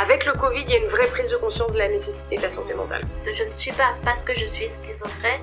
Avec le Covid, il y a une vraie prise de conscience de la nécessité de la santé mentale. Je ne suis pas, parce que je suis schizophrène,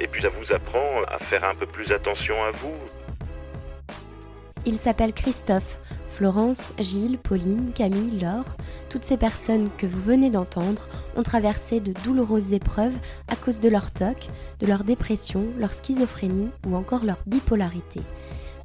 Et puis ça vous apprend à faire un peu plus attention à vous. Il s'appelle Christophe. Florence, Gilles, Pauline, Camille, Laure, toutes ces personnes que vous venez d'entendre ont traversé de douloureuses épreuves à cause de leur TOC, de leur dépression, leur schizophrénie ou encore leur bipolarité.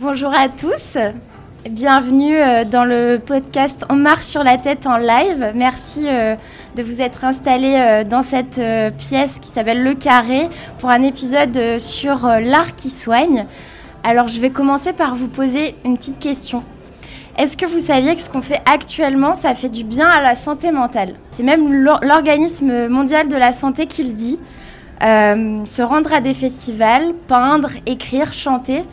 Bonjour à tous, bienvenue euh, dans le podcast On marche sur la tête en live. Merci euh, de vous être installés euh, dans cette pièce qui s'appelle Le Carré pour un épisode sur l'art qui soigne. Alors je vais commencer par vous poser une petite question. Est-ce que vous saviez que ce qu'on fait actuellement, ça fait du bien à la santé mentale? C'est même l'organisme mondial de la santé qui le dit. se rendre à des festivals, peindre, écrire, chanter,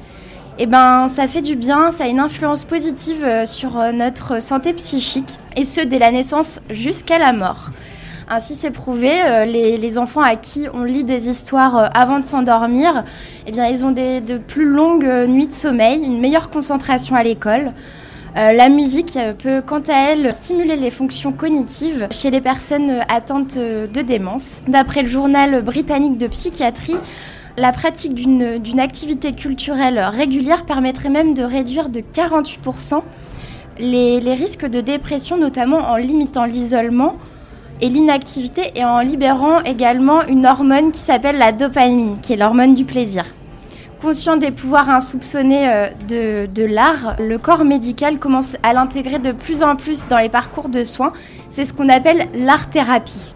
eh ben, ça fait du bien, ça a une influence positive euh, sur euh, notre santé psychique, et ce, dès la naissance jusqu'à la mort. Ainsi, c'est prouvé, euh, les, enfants à qui on lit des histoires avant de s'endormir, eh bien, ils ont de plus longues nuits de sommeil, une meilleure concentration à l'école. la musique peut, quant à elle, stimuler les fonctions cognitives chez les personnes atteintes de démence. D'après le journal britannique de psychiatrie, la pratique d'une activité culturelle régulière permettrait même de réduire de 48% les, risques de dépression, notamment en limitant l'isolement et l'inactivité et en libérant également une hormone qui s'appelle la dopamine, qui est l'hormone du plaisir. Conscient des pouvoirs insoupçonnés euh, de, de l'art, le corps médical commence à l'intégrer de plus en plus dans les parcours de soins. C'est ce qu'on appelle l'art-thérapie.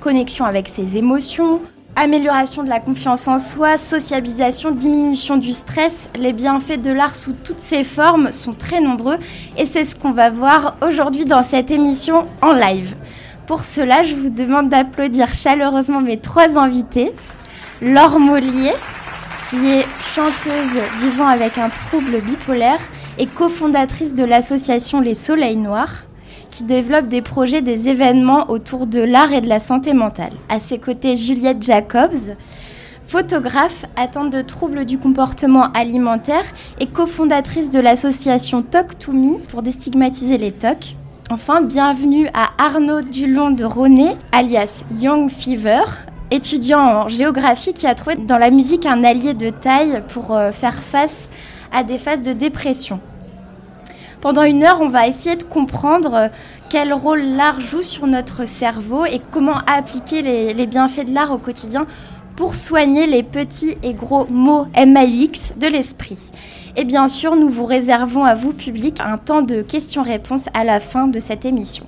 Connexion avec ses émotions, amélioration de la confiance en soi, sociabilisation, diminution du stress. Les bienfaits de l'art sous toutes ses formes sont très nombreux et c'est ce qu'on va voir aujourd'hui dans cette émission en live. Pour cela, je vous demande d'applaudir chaleureusement mes trois invités. Laure Mollier, qui est chanteuse vivant avec un trouble bipolaire et cofondatrice de l'association Les Soleils Noirs, qui développe des projets, des événements autour de l'art et de la santé mentale. À ses côtés, Juliette Jacobs, photographe atteinte de troubles du comportement alimentaire et cofondatrice de l'association Talk to Me pour déstigmatiser les TOC. Enfin, bienvenue à Arnaud Dulon de Ronet, alias Young Fever, étudiant en géographie qui a trouvé dans la musique un allié de taille pour euh, faire face à des phases de dépression. Pendant une heure, on va essayer de comprendre euh, quel rôle l'art joue sur notre cerveau et comment appliquer les, les bienfaits de l'art au quotidien pour soigner les petits et gros mots MAUX de l'esprit. Et bien sûr, nous vous réservons à vous, public, un temps de questions-réponses à la fin de cette émission.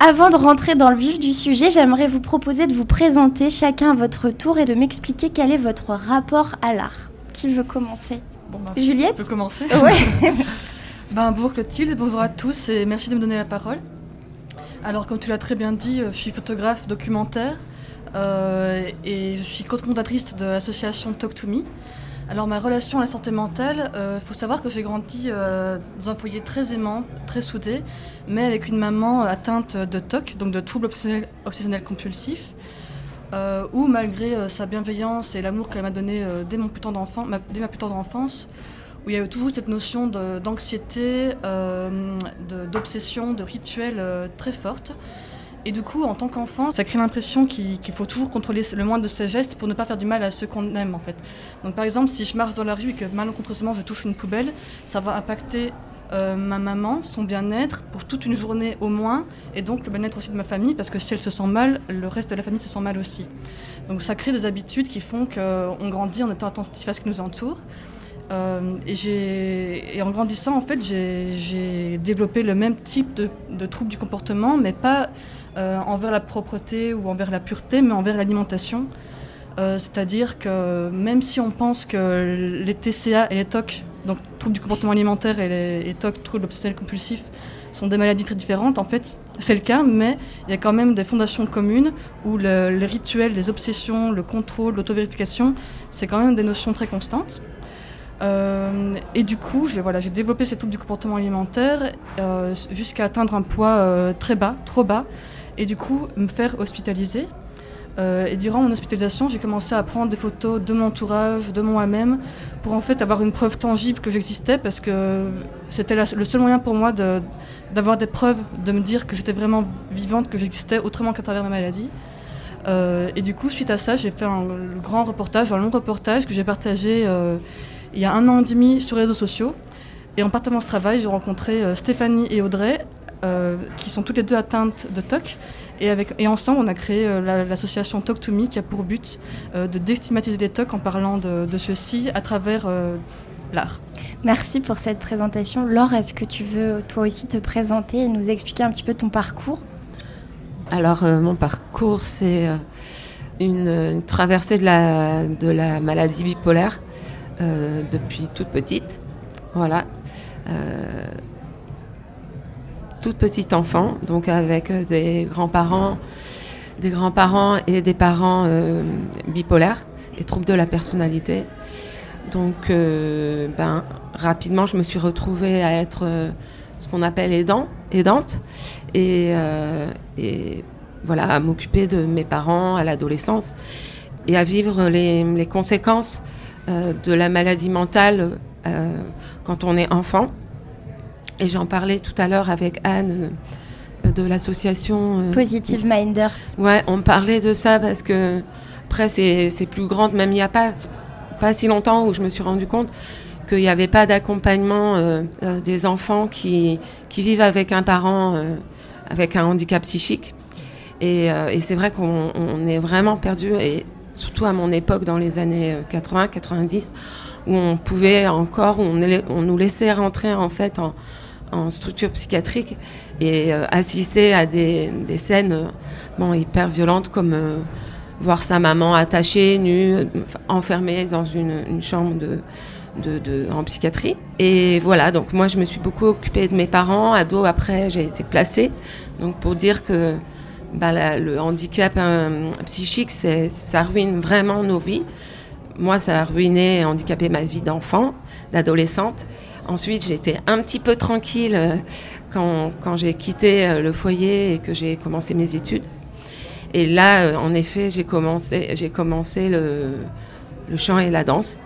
Avant de rentrer dans le vif du sujet, j'aimerais vous proposer de vous présenter chacun à votre tour et de m'expliquer quel est votre rapport à l'art. Qui veut commencer? Bon, bah, Juliette? Je peux commencer Ouais. ben, bonjour Clotilde, bonjour à tous et merci de me donner la parole. Alors, comme tu l'as très bien dit, je suis photographe documentaire euh, et je suis cofondatrice de l'association Talk to Me. Alors ma relation à la santé mentale, il euh, faut savoir que j'ai grandi euh, dans un foyer très aimant, très soudé, mais avec une maman atteinte de TOC, donc de troubles obsessionnels, compulsifs, euh, où malgré sa bienveillance et l'amour qu'elle m'a donné dès, mon dès ma plus tendre enfance, où il y avait toujours cette notion d'anxiété, d'obsession, de, de rituel très forte. Et du coup, en tant qu'enfant, ça crée l'impression qu'il faut toujours contrôler le moins de ses gestes pour ne pas faire du mal à ceux qu'on aime en fait. Donc par exemple, si je marche dans la rue et que malencontreusement je touche une poubelle, ça va impacter euh, ma maman, son bien-être pour toute une journée au moins, et donc le bien-être aussi de ma famille, parce que si elle se sent mal, le reste de la famille se sent mal aussi. Donc ça crée des habitudes qui font qu'on grandit en étant attentif à ce qui nous entoure. Euh, et, en grandissant, en fait, j'ai développé le même type de, de troubles du comportement, mais pas euh, envers la propreté ou envers la pureté, mais envers l'alimentation. Euh, c'est-à-dire que même si on pense que les TCA et les TOC, donc troubles du comportement alimentaire et les, TOC, troubles obsessionnels compulsifs, sont des maladies très différentes, en fait, c'est le cas, mais il y a quand même des fondations communes où les rituels, les obsessions, le contrôle, l'autovérification, c'est quand même des notions très constantes. Euh, et du coup, j'ai voilà, développé ces troubles du comportement alimentaire jusqu'à atteindre un poids très bas, trop bas, et du coup me faire hospitaliser. Euh, et durant mon hospitalisation, j'ai commencé à prendre des photos de mon entourage, de moi-même, pour en fait avoir une preuve tangible que j'existais, parce que c'était le seul moyen pour moi d'avoir des preuves, de me dire que j'étais vraiment vivante, que j'existais autrement qu'à travers ma maladie. Euh, et du coup, suite à ça, j'ai fait un grand reportage, un long reportage que j'ai partagé euh, il y a un an et demi sur les réseaux sociaux. Et en partant ce travail, j'ai rencontré Stéphanie et Audrey, euh, qui sont toutes les deux atteintes de TOC. Et, avec, et ensemble, on a créé euh, l'association Talk to Me qui a pour but euh, de déstigmatiser les TOC en parlant de, de ceux-ci à travers l'art. Merci pour cette présentation. Laure, est-ce que tu veux toi aussi te présenter et nous expliquer un petit peu ton parcours? Alors, mon parcours, c'est une, une, traversée de la, de la maladie bipolaire depuis toute petite. Voilà toute petite enfant, donc avec euh, des grands-parents, des grands-parents et des parents euh, bipolaires et troubles de la personnalité. Donc, euh, ben, rapidement, je me suis retrouvée à être ce qu'on appelle aidant, aidante, et, voilà, à m'occuper de mes parents à l'adolescence et à vivre les conséquences de la maladie mentale quand on est enfant. Et j'en parlais tout à l'heure avec Anne euh, de l'association. Euh, Positive Minders. Ouais, on parlait de ça parce que après c'est plus grand, même il n'y a pas, pas si longtemps où je me suis rendu compte qu'il n'y avait pas d'accompagnement euh, des enfants qui, qui vivent avec un parent avec un handicap psychique. Et, et c'est vrai qu'on est vraiment perdu, et surtout à mon époque, dans les années 80-90, où on pouvait encore, où on, nous laissait rentrer en fait en, structure psychiatrique et euh, assister à des, scènes euh, hyper violentes comme euh, voir sa maman attachée, nue, enfermée dans une, chambre en psychiatrie. Et voilà, donc moi je me suis beaucoup occupée de mes parents. Ado, après j'ai été placée. Donc pour dire que bah, le handicap euh, psychique, ça ruine vraiment nos vies. Moi, ça a ruiné et handicapé ma vie d'enfant, d'adolescente. Ensuite, j'étais un petit peu tranquille euh, quand, j'ai quitté euh, le foyer et que j'ai commencé mes études. Et là, en effet, j'ai commencé, le, chant et la danse.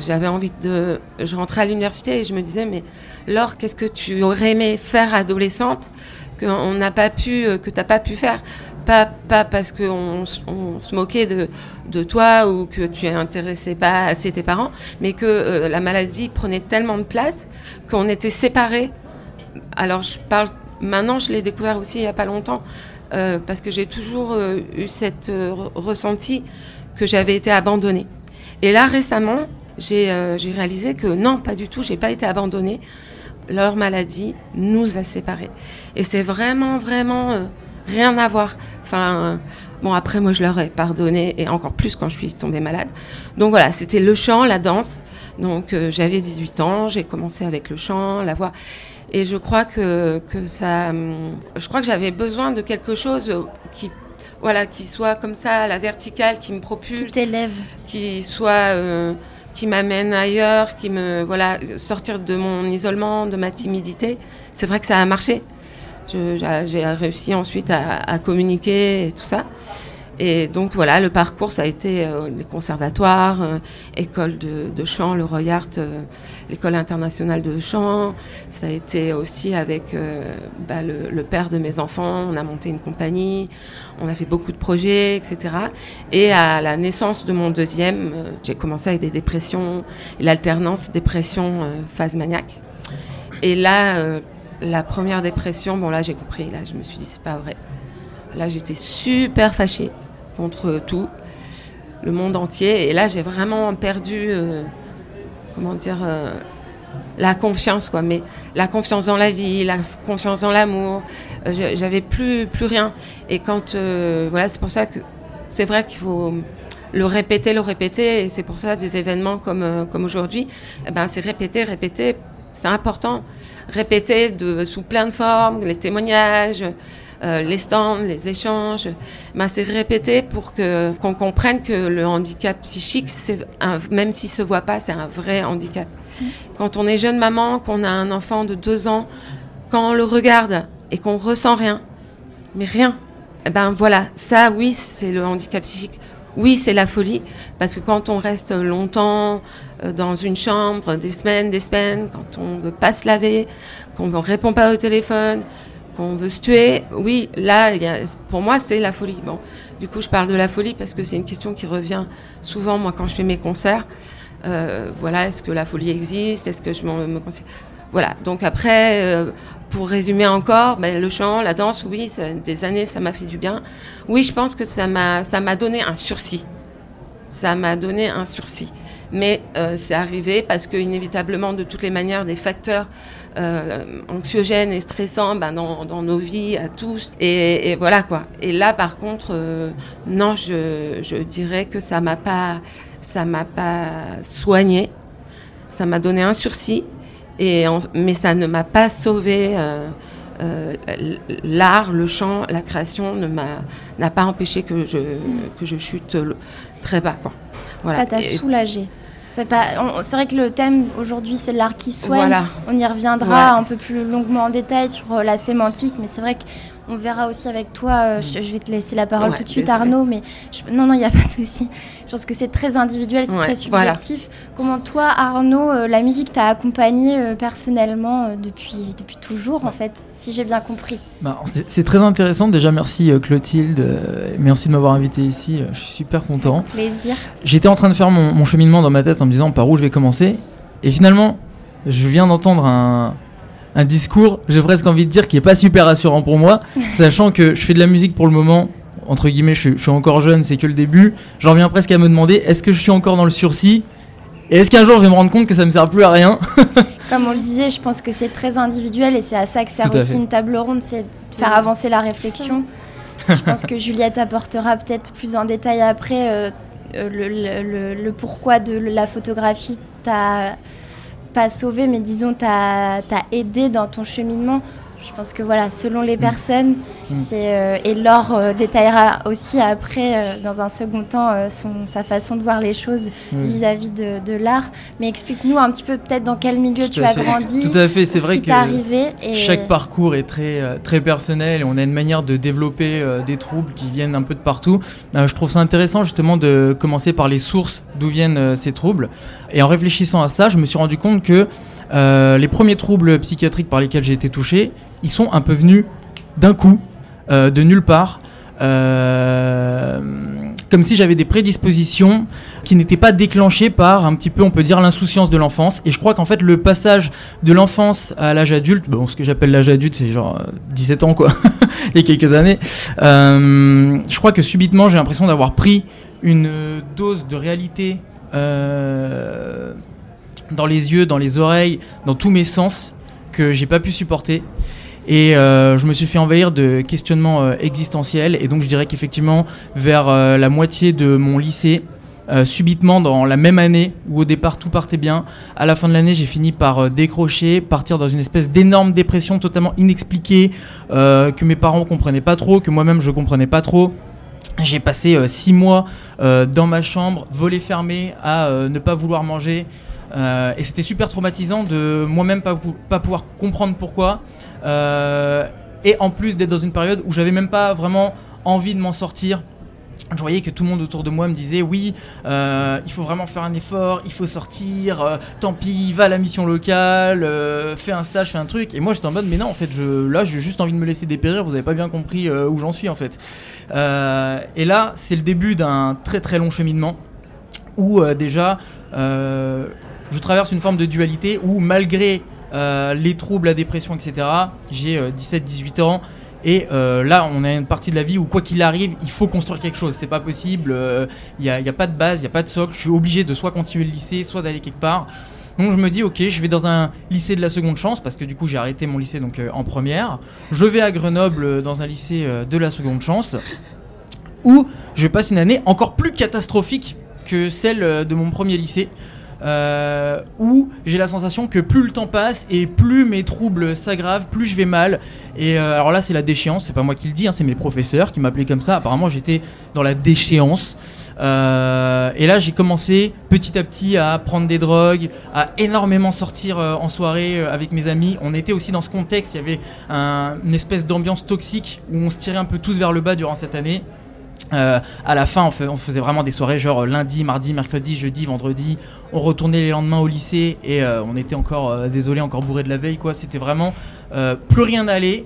J'avais envie de. Je rentrais à l'université et je me disais, mais Laure, qu'est-ce que tu aurais aimé faire adolescente? Qu'on n'a pas pu, euh, que t'as pas pu faire pas, pas parce qu'on on se moquait de, de toi ou que tu intéressais pas assez tes parents, mais que euh, la maladie prenait tellement de place qu'on était séparés. Alors je parle maintenant, je l'ai découvert aussi il y a pas longtemps, euh, parce que j'ai toujours eu cette re- ressenti que j'avais été abandonnée. Et là récemment, j'ai j'ai réalisé que non, pas du tout, j'ai pas été abandonnée. Leur maladie nous a séparés. Et c'est vraiment, vraiment euh, rien à voir. Enfin, euh, bon, après, moi, je leur ai pardonné, et encore plus quand je suis tombée malade. Donc voilà, c'était le chant, la danse. Donc euh, j'avais 18 ans, j'ai commencé avec le chant, la voix. Et je crois que, que ça. hum, Je crois que j'avais besoin de quelque chose qui. Voilà, qui soit comme ça, à la verticale, qui me propulse. Qui t'élève. Qui soit. euh, qui m'amène ailleurs, qui me. Voilà, sortir de mon isolement, de ma timidité. C'est vrai que ça a marché. J'ai réussi ensuite à, à communiquer et tout ça. Et donc voilà, le parcours, ça a été euh, les conservatoires, euh, école de, chant, le Royart, euh, l'école internationale de chant. Ça a été aussi avec euh, bah, le, le père de mes enfants. On a monté une compagnie, on a fait beaucoup de projets, etc. Et à la naissance de mon deuxième, j'ai commencé avec des dépressions, l'alternance dépression phase maniaque. Et là, la première dépression, bon là j'ai compris, là je me suis dit c'est pas vrai. Là j'étais super fâchée contre tout, le monde entier. Et là j'ai vraiment perdu, euh, comment dire, euh, la confiance quoi. Mais la confiance dans la vie, la confiance dans l'amour, euh, j'avais plus plus rien. Et quand voilà, c'est pour ça que c'est vrai qu'il faut le répéter, le répéter. C'est pour ça des événements comme comme aujourd'hui, eh ben c'est répéter, répéter. C'est important. Répéter de, sous plein de formes, les témoignages, euh, les stands, les échanges. Ben, c'est répéter pour que qu'on comprenne que le handicap psychique, c'est un, même s'il se voit pas, c'est un vrai handicap. Quand on est jeune maman, qu'on a un enfant de deux ans, quand on le regarde et qu'on ressent rien, mais rien, eh ben voilà, ça oui, c'est le handicap psychique. Oui, c'est la folie, parce que quand on reste longtemps euh, dans une chambre, des semaines, des semaines, quand on veut pas se laver, qu'on ne répond pas au téléphone, qu'on veut se tuer, oui, là, pour moi, c'est la folie. Bon, du coup, je parle de la folie parce que c'est une question qui revient souvent, moi, quand je fais mes concerts. Euh, voilà, est-ce que la folie existe? Est-ce que je me considère Voilà, donc après, euh, pour résumer encore, ben, le chant, la danse, oui, des années, ça m'a fait du bien. Oui, je pense que ça m'a ça m'a donné un sursis. Ça m'a donné un sursis. Mais euh, c'est arrivé parce que, inévitablement, de toutes les manières, des facteurs euh, anxiogènes et stressants ben, dans, dans nos vies à tous. Et, et voilà quoi. Et là, par contre, euh, non, je, je dirais que ça m'a pas, ça m'a pas soigné. Ça m'a donné un sursis. Et en- mais ça ne m'a pas sauvé. euh, euh, l'art, le chant, la création ne m'a n'a pas empêché que je que je chute le- très bas quoi. Voilà. Ça t'a soulagé. C'est vrai que le thème aujourd'hui c'est l'art qui soigne. Voilà. On y reviendra Ouais. un peu plus longuement en détail sur euh, la sémantique, mais c'est vrai qu'on verra aussi avec toi. euh, je, je vais te laisser la parole Ouais, tout de suite. Arnaud. Mais je- non, non, il n'y a pas de souci. Je pense que c'est très individuel, c'est Ouais, très voilà. subjectif. Comment toi, Arnaud, euh, la musique t'a accompagné euh, personnellement depuis depuis toujours en fait, si j'ai bien compris. Bah, c'est- très intéressant. Déjà, merci Clotilde. merci de m'avoir invité ici. Je suis super content. Plaisir. J'étais en train de faire mon, mon cheminement dans ma tête en me disant par où je vais commencer. Et finalement, je viens d'entendre un, un discours, j'ai presque envie de dire, qui est pas super rassurant pour moi, sachant que je fais de la musique pour le moment. Entre guillemets, je, suis- je suis encore jeune, c'est que le début. J'en viens presque à me demander est-ce que je suis encore dans le sursis Et est-ce qu'un jour je vais me rendre compte que ça me sert plus à rien Comme on le disait, je pense que c'est très individuel et c'est à ça que sert aussi fait. une table ronde, c'est de faire avancer la réflexion. je pense que Juliette apportera peut-être plus en détail après euh, euh, le, le- le- le pourquoi de la photographie pas sauvé, mais disons, t'a aidé dans ton cheminement je pense que voilà, selon les mm. personnes, mm. c'est euh, et Laure euh, détaillera aussi après, euh, dans un second temps, son, sa façon de voir les choses vis-à-vis de, de l'art. Mais explique-nous un petit peu peut-être dans quel milieu tu as grandi. Tout à fait, c'est vrai que arrivé et... chaque parcours est très très personnel et on a une manière de développer des troubles qui viennent un peu de partout. je trouve ça intéressant justement de commencer par les sources d'où viennent ces troubles. Et en réfléchissant à ça, je me suis rendu compte que les premiers troubles psychiatriques par lesquels j'ai été touché, ils sont un peu venus d'un coup, euh, de nulle part. Euh, comme si j'avais des prédispositions qui n'étaient pas déclenchées par un petit peu, on peut dire, l'insouciance de l'enfance. Et je crois qu'en fait, le passage de l'enfance à l'âge adulte, bon, ce que j'appelle l'âge adulte, c'est genre 17 euh, ans, quoi, il y a quelques années. je crois que subitement, j'ai l'impression d'avoir pris une dose de réalité dans les yeux, dans les oreilles, dans tous mes sens que j'ai pas pu supporter. Et euh, je me suis fait envahir de questionnements euh, existentiels. Et donc je dirais qu'effectivement, vers euh, la moitié de mon lycée, subitement dans la même année où au départ tout partait bien, à la fin de l'année j'ai fini par décrocher, partir dans une espèce d'énorme dépression totalement inexpliquée, que mes parents comprenaient pas trop, que moi-même je comprenais pas trop. J'ai passé six mois dans ma chambre, volets fermés, à ne pas vouloir manger. Et c'était super traumatisant de moi-même pas, pas pouvoir comprendre pourquoi. Euh, et en plus d'être dans une période où j'avais même pas vraiment envie de m'en sortir. Je voyais que tout le monde autour de moi me disait oui, euh, il faut vraiment faire un effort, il faut sortir, euh, tant pis, va à la mission locale, fais un stage, fais un truc. Et moi j'étais en mode mais non en fait je, là j'ai juste envie de me laisser dépérir, vous avez pas bien compris où j'en suis en fait. et là c'est le début d'un très très long cheminement où déjà je traverse une forme de dualité où malgré euh, les troubles, la dépression, etc. J'ai 17-18 euh, ans. Et euh, là, on a une partie de la vie où, quoi qu'il arrive, il faut construire quelque chose. C'est pas possible. Il n'y a, pas de base, il n'y a pas de socle. Je suis obligé de soit continuer le lycée, soit d'aller quelque part. Donc je me dis, ok, je vais dans un lycée de la seconde chance, parce que du coup j'ai arrêté mon lycée donc, en première. Je vais à Grenoble dans un lycée de la seconde chance, où je passe une année encore plus catastrophique que celle de mon premier lycée. Euh, où j'ai la sensation que plus le temps passe et plus mes troubles s'aggravent, plus je vais mal. Et euh, alors là, c'est la déchéance, c'est pas moi qui le dis, hein, c'est mes professeurs qui m'appelaient comme ça. Apparemment, j'étais dans la déchéance. Euh, et là, j'ai commencé petit à petit à prendre des drogues, à énormément sortir en soirée avec mes amis. On était aussi dans ce contexte, il y avait une espèce d'ambiance toxique où on se tirait un peu tous vers le bas durant cette année. Euh, à la fin, on, faisait vraiment des soirées genre lundi, mardi, mercredi, jeudi, vendredi. On retournait les lendemains au lycée et euh, on était encore, euh, désolé, encore bourré de la veille. quoi. C'était vraiment plus rien d'aller.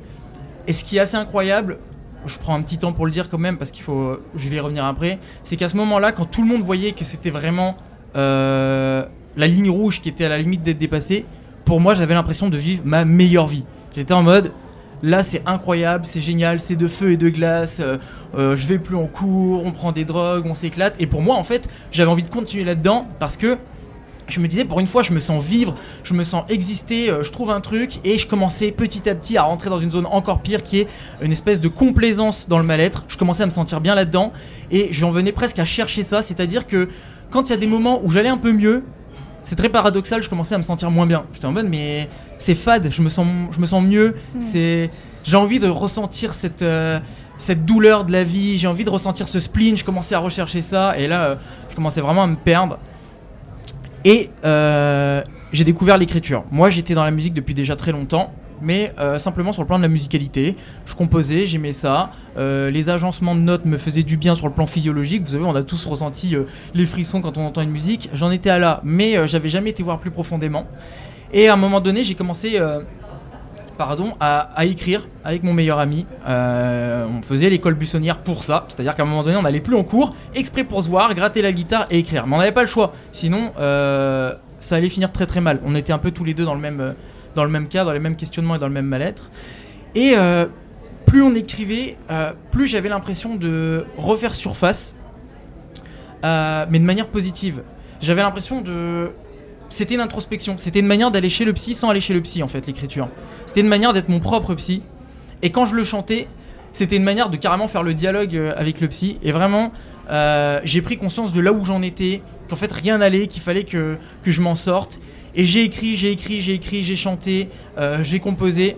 Et ce qui est assez incroyable, je prends un petit temps pour le dire quand même parce qu'il faut, je vais y revenir après, c'est qu'à ce moment-là, quand tout le monde voyait que c'était vraiment la ligne rouge qui était à la limite d'être dépassée, pour moi, j'avais l'impression de vivre ma meilleure vie. J'étais en mode, Là, c'est incroyable, c'est génial, c'est de feu et de glace. Euh, euh, je vais plus en cours, on prend des drogues, on s'éclate. Et pour moi, en fait, j'avais envie de continuer là-dedans parce que je me disais, pour une fois, je me sens vivre, je me sens exister, euh, je trouve un truc. Et je commençais petit à petit à rentrer dans une zone encore pire qui est une espèce de complaisance dans le mal-être. Je commençais à me sentir bien là-dedans. Et j'en venais presque à chercher ça. C'est-à-dire que quand il y a des moments où j'allais un peu mieux, c'est très paradoxal, je commençais à me sentir moins bien. J'étais en mode, mais c'est fade, je me sens, je me sens mieux. Hmm. C'est, j'ai envie de ressentir cette, euh, cette douleur de la vie, j'ai envie de ressentir ce spleen. Je commençais à rechercher ça, et là, euh, je commençais vraiment à me perdre. Et euh, j'ai découvert l'écriture. Moi, j'étais dans la musique depuis déjà très longtemps mais euh, simplement sur le plan de la musicalité. Je composais, j'aimais ça. Euh, les agencements de notes me faisaient du bien sur le plan physiologique. Vous savez, on a tous ressenti euh, les frissons quand on entend une musique. J'en étais à là, mais j'avais jamais été voir plus profondément. Et à un moment donné, j'ai commencé pardon, à, écrire avec mon meilleur ami. on faisait l'école buissonnière pour ça, c'est-à-dire qu'à un moment donné, on n'allait plus en cours, exprès pour se voir, gratter la guitare et écrire. Mais on n'avait pas le choix, sinon ça allait finir très très mal. On était un peu tous les deux dans le même, dans le même cas, dans les mêmes questionnements et dans le même mal-être. Et euh, plus on écrivait, euh, plus j'avais l'impression de refaire surface, euh, mais de manière positive. J'avais l'impression de... C'était une introspection, c'était une manière d'aller chez le psy sans aller chez le psy en fait, l'écriture. C'était une manière d'être mon propre psy. Et quand je le chantais, c'était une manière de carrément faire le dialogue avec le psy. Et vraiment, j'ai pris conscience de là où j'en étais, qu'en fait rien n'allait, qu'il fallait que, que je m'en sorte. Et j'ai écrit, j'ai écrit, j'ai écrit, j'ai chanté, euh, j'ai composé.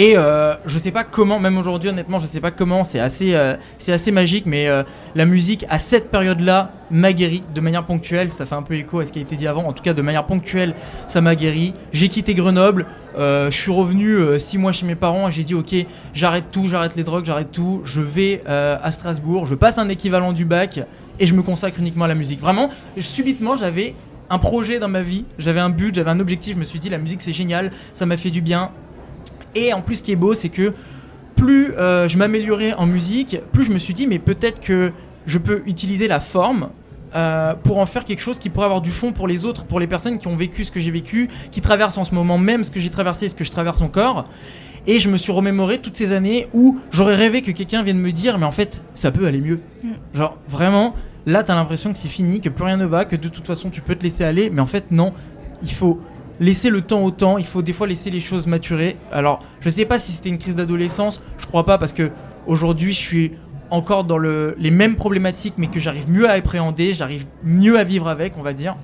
Et euh, je sais pas comment, même aujourd'hui honnêtement, je sais pas comment, c'est assez, euh, assez magique, mais euh, la musique à cette période-là m'a guéri de manière ponctuelle. Ça fait un peu écho à ce qui a été dit avant. En tout cas, de manière ponctuelle, ça m'a guéri. J'ai quitté Grenoble, je suis revenu euh, six mois chez mes parents et j'ai dit ok, j'arrête tout, j'arrête les drogues, j'arrête tout. Je vais à Strasbourg, je passe un équivalent du bac et je me consacre uniquement à la musique. Vraiment, subitement, j'avais un projet dans ma vie, j'avais un but, j'avais un objectif. Je me suis dit la musique c'est génial, ça m'a fait du bien. Et en plus, ce qui est beau, c'est que plus euh, je m'améliorais en musique, plus je me suis dit, mais peut-être que je peux utiliser la forme euh, pour en faire quelque chose qui pourrait avoir du fond pour les autres, pour les personnes qui ont vécu ce que j'ai vécu, qui traversent en ce moment même ce que j'ai traversé, ce que je traverse encore. Et je me suis remémoré toutes ces années où j'aurais rêvé que quelqu'un vienne me dire, mais en fait, ça peut aller mieux. Mm. Genre, vraiment, là, t'as l'impression que c'est fini, que plus rien ne va, que de toute façon, tu peux te laisser aller. Mais en fait, non. Il faut laisser le temps au temps. Il faut des fois laisser les choses maturer. Alors, je sais pas si c'était une crise d'adolescence. Je crois pas parce que aujourd'hui, je suis encore dans le, les mêmes problématiques, mais que j'arrive mieux à appréhender, j'arrive mieux à vivre avec, on va dire.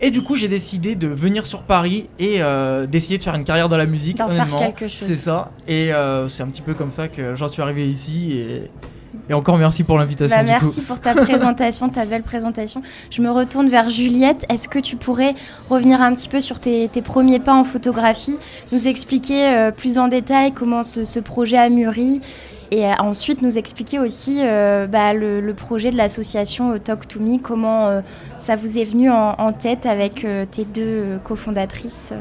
Et du coup, j'ai décidé de venir sur Paris et euh, d'essayer de faire une carrière dans la musique. D'en faire quelque chose. C'est ça. Et euh, c'est un petit peu comme ça que j'en suis arrivé ici. Et, et encore merci pour l'invitation. Bah, merci coup. pour ta présentation, ta belle présentation. Je me retourne vers Juliette. Est-ce que tu pourrais revenir un petit peu sur tes, tes premiers pas en photographie, nous expliquer euh, plus en détail comment ce, ce projet a mûri et euh, ensuite nous expliquer aussi euh, bah, le, le projet de l'association Talk to Me, comment ça vous est venu en, en tête avec tes deux cofondatrices.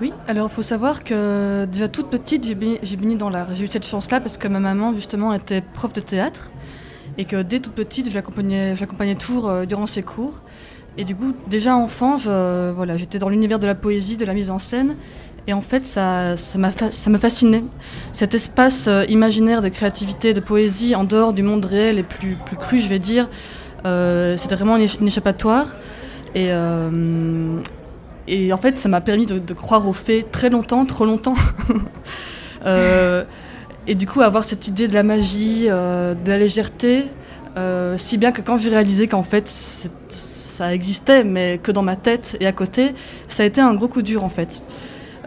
Oui, alors il faut savoir que déjà toute petite, j'ai baigné dans l'art. J'ai eu cette chance-là parce que ma maman, justement, était prof de théâtre et que dès toute petite, je l'accompagnais, toujours euh, durant ses cours. Et du coup, déjà enfant, j'étais dans l'univers de la poésie, de la mise en scène. Et en fait, ça, ça, me fascinait. Cet espace euh, imaginaire de créativité, de poésie en dehors du monde réel et plus, plus cru, je vais dire, euh, c'était vraiment une échappatoire. Et, euh, et en fait, ça m'a permis de, croire aux faits très longtemps, trop longtemps. Euh, et du coup, avoir cette idée de la magie, euh, de la légèreté, euh, si bien que quand j'ai réalisé qu'en fait ça existait, mais que dans ma tête et à côté, ça a été un gros coup dur en fait.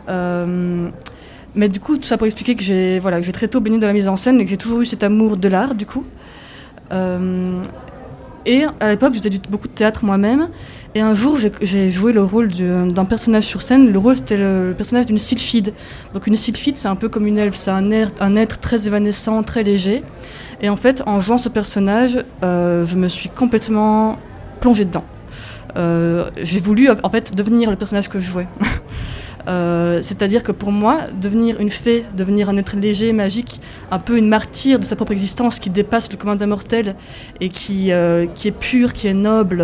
Mais du coup, tout ça pour expliquer que j'ai voilà, très tôt baigné dans la mise en scène et que j'ai toujours eu cet amour de l'art du coup. Et à l'époque, du beaucoup de théâtre moi-même. Et un jour, j'ai- joué le rôle du- d'un personnage sur scène. Le rôle, c'était le, personnage d'une sylphide. Donc une sylphide, c'est un peu comme une elfe. C'est un, être très évanescent, très léger. Et en fait, en jouant ce personnage, euh, je me suis complètement plongée dedans. Euh, j'ai voulu, en fait, devenir le personnage que je jouais. Euh, C'est-à-dire que pour moi, devenir une fée, devenir un être léger, magique, un peu une martyre de sa propre existence qui dépasse le commun des mortels et qui, qui est pure, qui est noble,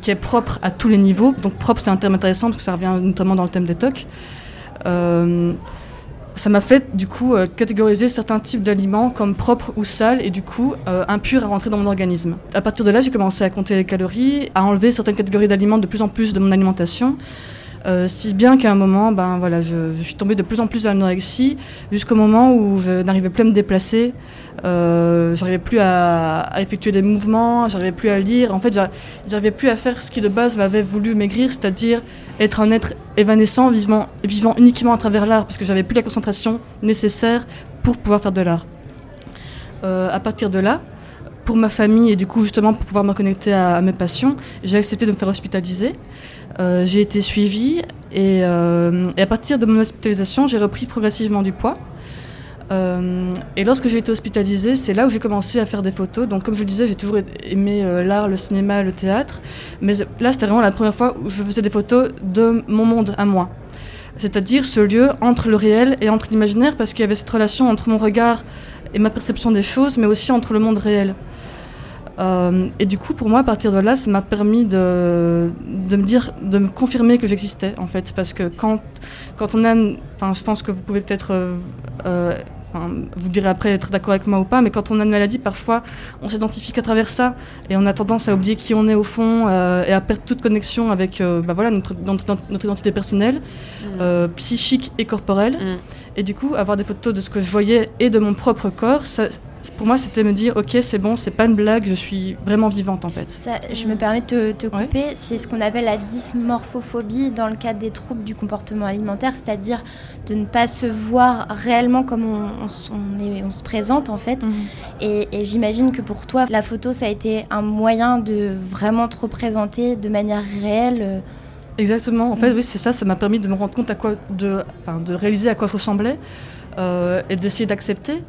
qui est propre à tous les niveaux. Donc propre, c'est un terme intéressant parce que ça revient notamment dans le thème des tocs. Euh, ça m'a fait du coup euh, catégoriser certains types d'aliments comme propres ou sales et du coup euh, impurs à rentrer dans mon organisme. À partir de là, j'ai commencé à compter les calories, à enlever certaines catégories d'aliments de plus en plus de mon alimentation. Euh, si bien qu'à un moment, ben, voilà, je, suis tombée de plus en plus dans l'anorexie, jusqu'au moment où je n'arrivais plus à me déplacer, euh, j'arrivais plus à, effectuer des mouvements, j'arrivais plus à lire. En fait, j'ar- j'arrivais plus à faire ce qui de base m'avait voulu maigrir, c'est-à-dire être un être évanescent, vivant, uniquement à travers l'art, parce que j'avais plus la concentration nécessaire pour pouvoir faire de l'art. Euh, à partir de là, pour ma famille et du coup justement pour pouvoir me connecter à mes passions, j'ai accepté de me faire hospitaliser. Euh, j'ai été suivie et, euh, et à partir de mon hospitalisation, j'ai repris progressivement du poids. Euh, et lorsque j'ai été hospitalisée, c'est là où j'ai commencé à faire des photos. Donc, comme je le disais, j'ai toujours aimé l'art, le cinéma, le théâtre. Mais là, c'était vraiment la première fois où je faisais des photos de mon monde à moi. C'est-à-dire ce lieu entre le réel et entre l'imaginaire, parce qu'il y avait cette relation entre mon regard et ma perception des choses, mais aussi entre le monde réel. Euh, et du coup, pour moi, à partir de là, ça m'a permis de, de me dire, de me confirmer que j'existais, en fait. Parce que quand, quand on a. Enfin, je pense que vous pouvez peut-être. euh, euh, vous direz après être d'accord avec moi ou pas, mais quand on a une maladie, parfois, on s'identifie qu'à travers ça. Et on a tendance à oublier qui on est au fond et à perdre toute connexion avec bah voilà, notre, notre, notre identité personnelle, euh, psychique et corporelle. Et du coup, avoir des photos de ce que je voyais et de mon propre corps, ça, pour moi, c'était me dire, ok, c'est bon, c'est pas une blague, je suis vraiment vivante en fait. Ça, je me permets de te, couper, c'est ce qu'on appelle la dysmorphophobie dans le cadre des troubles du comportement alimentaire, c'est-à-dire de ne pas se voir réellement comme on, est, on se présente en fait. Mhm. Et, et j'imagine que pour toi, la photo, ça a été un moyen de vraiment te représenter de manière réelle. Euh, Exactement. En fait, oui, c'est ça. Ça m'a permis de me rendre compte à quoi, de, de réaliser à quoi je ressemblais euh, et d'essayer d'accepter.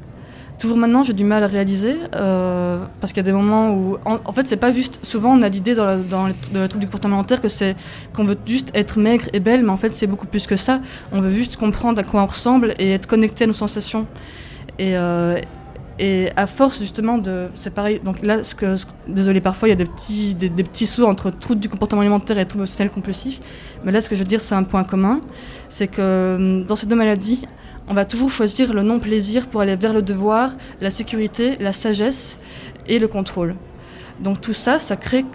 Toujours maintenant, j'ai du mal à réaliser euh, parce qu'il y a des moments où, en, fait, c'est pas juste. Souvent, on a l'idée dans, dans le, truc du comportement alimentaire que c'est qu'on veut juste être maigre et belle, mais en fait, c'est beaucoup plus que ça. On veut juste comprendre à quoi on ressemble et être connecté à nos sensations. Et, euh, et à force justement de, c'est pareil. Donc là, ce que, désolé, parfois il y a des petits, des, petits sauts entre trouble du comportement alimentaire et trouble obsessionnel compulsif. Mais là, ce que je veux dire, c'est un point commun, c'est que hum, dans ces deux maladies, on va toujours choisir le non-plaisir pour aller vers le devoir, la sécurité, la sagesse et le contrôle. Donc tout ça, ça crée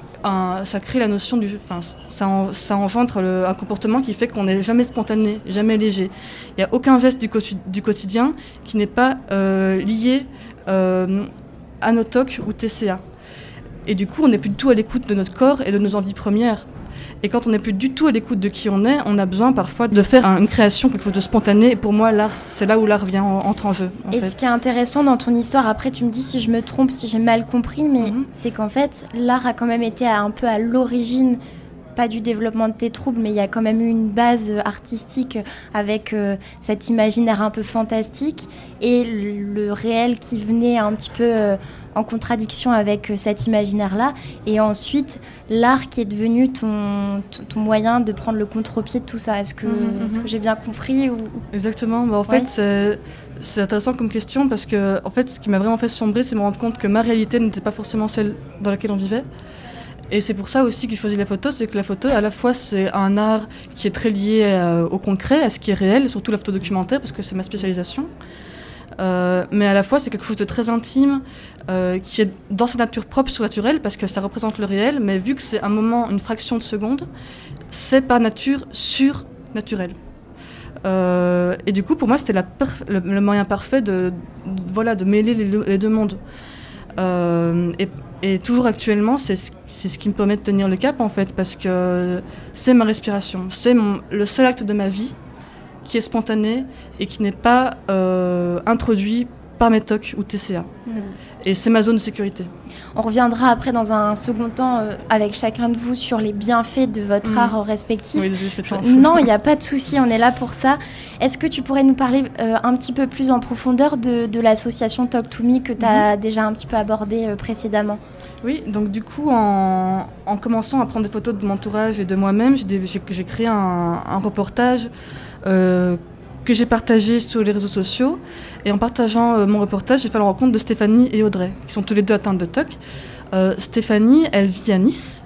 ça crée la notion du. Enfin, ça, ça engendre un comportement qui fait qu'on n'est jamais spontané, jamais léger. Il n'y a aucun geste du, quotidien qui n'est pas euh, lié euh, Anotoc ou TCA. Et du coup, on n'est plus du tout à l'écoute de notre corps et de nos envies premières. Et quand on n'est plus du tout à l'écoute de qui on est, on a besoin parfois de faire une création, quelque chose de spontané. Et pour moi, l'art, c'est là où l'art vient entre en jeu. et ce qui est intéressant dans ton histoire, après tu me dis si je me trompe, si j'ai mal compris, mais mhm. c'est qu'en fait, l'art a quand même été un peu à l'origine pas du développement de tes troubles, mais il y a quand même eu une base artistique avec euh, cet imaginaire un peu fantastique et le, réel qui venait un petit peu euh, en contradiction avec euh, cet imaginaire-là. Et ensuite, l'art qui est devenu ton, ton, moyen de prendre le contre-pied de tout ça. Est-ce que, mhm, mhm. que j'ai bien compris ou... Exactement. Bah, en fait, c'est intéressant comme question parce que en fait, ce qui m'a vraiment fait sombrer, c'est me rendre compte que ma réalité n'était pas forcément celle dans laquelle on vivait. Et c'est pour ça aussi que j'ai choisi la photo, c'est que la photo, à la fois, c'est un art qui est très lié euh, au concret, à ce qui est réel, surtout la photo documentaire, parce que c'est ma spécialisation. Euh, mais à la fois, c'est quelque chose de très intime, euh, qui est dans sa nature propre, surnaturelle, parce que ça représente le réel, mais vu que c'est un moment, une fraction de seconde, c'est par nature surnaturel. et du coup, pour moi, c'était le, moyen parfait de, voilà, de mêler les, deux mondes. et et toujours actuellement, c'est ce, qui me permet de tenir le cap en fait, parce que c'est ma respiration, c'est le seul acte de ma vie qui est spontané et qui n'est pas euh, introduit par Métoc ou TCA. Hmm. Et c'est ma zone de sécurité. On reviendra après dans un second temps euh, avec chacun de vous sur les bienfaits de votre hmm. art respectif. non, il n'y a pas de souci, on est là pour ça. Est-ce que tu pourrais nous parler euh, un petit peu plus en profondeur de, l'association Talk to Me que tu as hmm. déjà un petit peu abordé précédemment? Oui, donc du coup, en, commençant à prendre des photos de mon entourage et de moi-même, j'ai créé un, reportage euh, que j'ai partagé sur les réseaux sociaux. Et en partageant euh, mon reportage, j'ai fait la rencontre de Stéphanie et Audrey, qui sont tous les deux atteintes de TOC. Euh, Stéphanie, elle vit à Nice.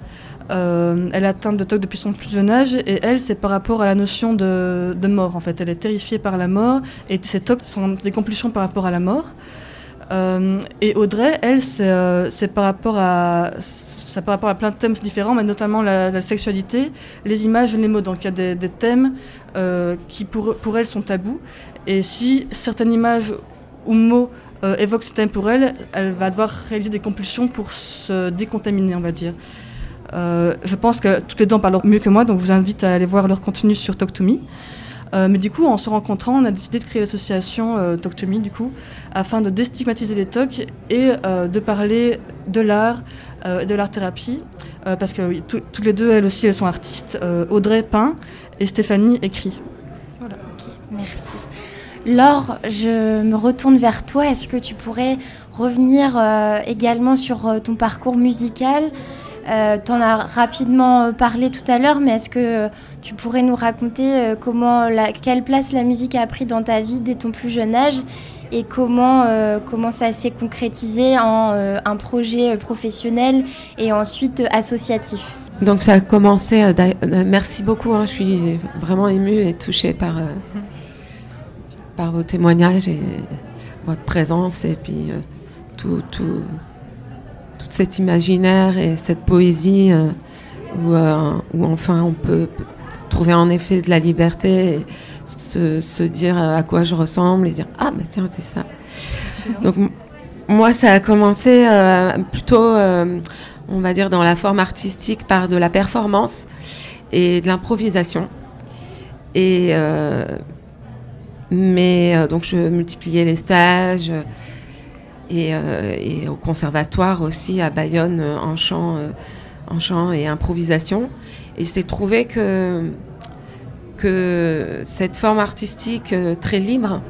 elle est atteinte de TOC depuis son plus jeune âge et elle, c'est par rapport à la notion de, mort en fait. Elle est terrifiée par la mort et ces TOC sont des compulsions par rapport à la mort. Euh, et Audrey, elle, euh, c'est par rapport à ça par rapport à plein de thèmes différents, mais notamment la, sexualité, les images et les mots. Donc il y a des, thèmes euh, qui pour, pour elle sont tabous. Et si certaines images ou mots évoquent ces thèmes pour elle, elle va devoir réaliser des compulsions pour se décontaminer, on va dire. je pense que toutes les deux en parlent mieux que moi, donc je vous invite à aller voir leur contenu sur Talk to Me. Euh, mais du coup, en se rencontrant, on a décidé de créer l'association euh, du coup, afin de déstigmatiser les TOC et euh, de parler de l'art et de l'art-thérapie. parce que toutes les deux, elles aussi, elles sont artistes. Audrey peint et Stéphanie écrit. Voilà. Ok, merci. Laure, je me retourne vers toi. Est-ce que tu pourrais revenir également sur ton parcours musical? Tu en as rapidement parlé tout à l'heure, mais est-ce que tu pourrais nous raconter euh, comment quelle place la musique a pris dans ta vie dès ton plus jeune âge et comment, euh, comment ça s'est concrétisé en euh, un projet professionnel et ensuite associatif? Donc ça a commencé, merci beaucoup, hein, je suis vraiment émue et touchée par, par vos témoignages et votre présence et puis tout, tout, toute cet imaginaire et cette poésie où, où enfin on peut trouver en effet de la liberté, se, se, dire à quoi je ressemble et dire ah bah tiens c'est ça. Donc moi, ça a commencé euh, plutôt, euh, on va dire, dans la forme artistique par de la performance et de l'improvisation. Et euh, mais euh, donc je multipliais les stages et, euh, et au conservatoire aussi à Bayonne euh, en chant, euh, en chant et improvisation. Et c'est trouvé que que cette forme artistique euh, très libre,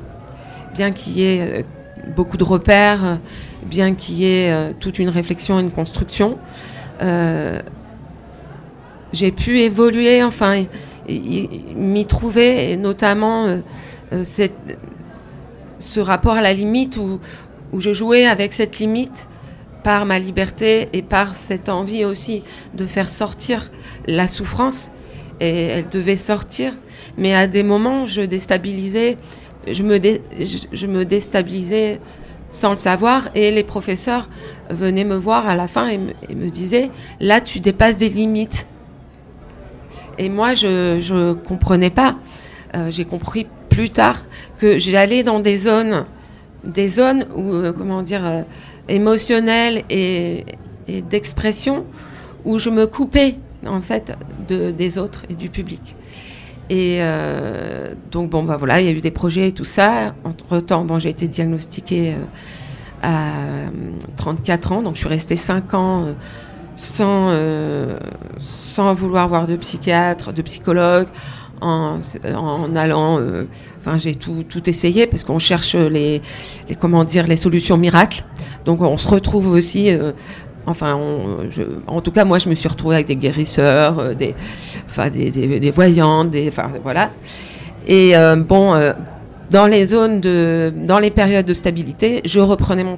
bien qu'il y ait euh, beaucoup de repères, euh, bien qu'il y ait toute une réflexion, une construction, j'ai pu évoluer, enfin, m'y trouver, et notamment cette- ce rapport à la limite où, où je jouais avec cette limite par ma liberté et par cette envie aussi de faire sortir la souffrance. Et elle devait sortir, mais à des moments, je déstabilisais, je me, je, me déstabilisais sans le savoir, et les professeurs venaient me voir à la fin et me, disaient, là, tu dépasses des limites. Et moi, je ne comprenais pas. Euh, J'ai compris plus tard que j'allais dans des zones, des zones où, euh, comment dire, euh, émotionnelles et, d'expression, où je me coupais en fait de, des autres et du public. Et euh, donc bon bah voilà, il y a eu des projets et tout ça. Entre temps, bon j'ai été diagnostiquée euh, à euh, 34 ans, donc je suis restée 5 ans euh, sans euh, sans vouloir voir de psychiatre, de psychologue, en, en allant, euh, enfin j'ai tout, tout essayé parce qu'on cherche les, les comment dire les solutions miracles. Donc on se retrouve aussi. euh, Enfin, on- je- en tout cas, moi, je me suis retrouvée avec des guérisseurs, euh, des, enfin, des, des- des voyantes, des, enfin, voilà. Et euh, bon, euh, dans les zones de, dans les périodes de stabilité, je reprenais mon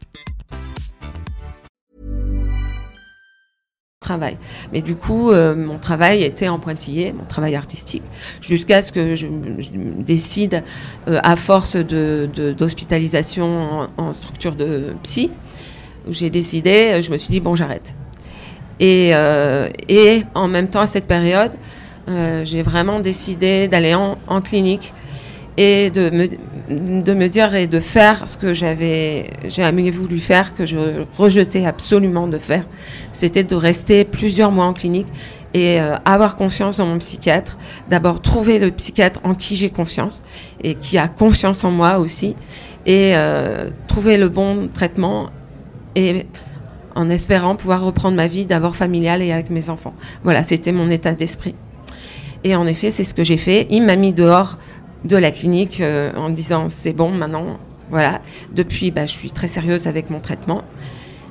Mais du coup, euh, mon travail était en pointillé, mon travail artistique, jusqu'à ce que je, décide, euh, à force de, de- d'hospitalisation en, structure de psy, où j'ai décidé, euh, je me suis dit, bon, j'arrête. Et, et en même temps, à cette période, j'ai vraiment décidé d'aller en, en clinique et de me, de me dire et de faire ce que j'avais jamais voulu faire, que je rejetais absolument de faire, c'était de rester plusieurs mois en clinique et euh, avoir confiance en mon psychiatre. D'abord trouver le psychiatre en qui j'ai confiance et qui a confiance en moi aussi et euh, trouver le bon traitement et en espérant pouvoir reprendre ma vie d'abord familiale et avec mes enfants. Voilà, c'était mon état d'esprit. Et en effet, c'est ce que j'ai fait. Il m'a mis dehors de la clinique euh, en disant c'est bon maintenant. Voilà. Depuis, bah, je suis très sérieuse avec mon traitement.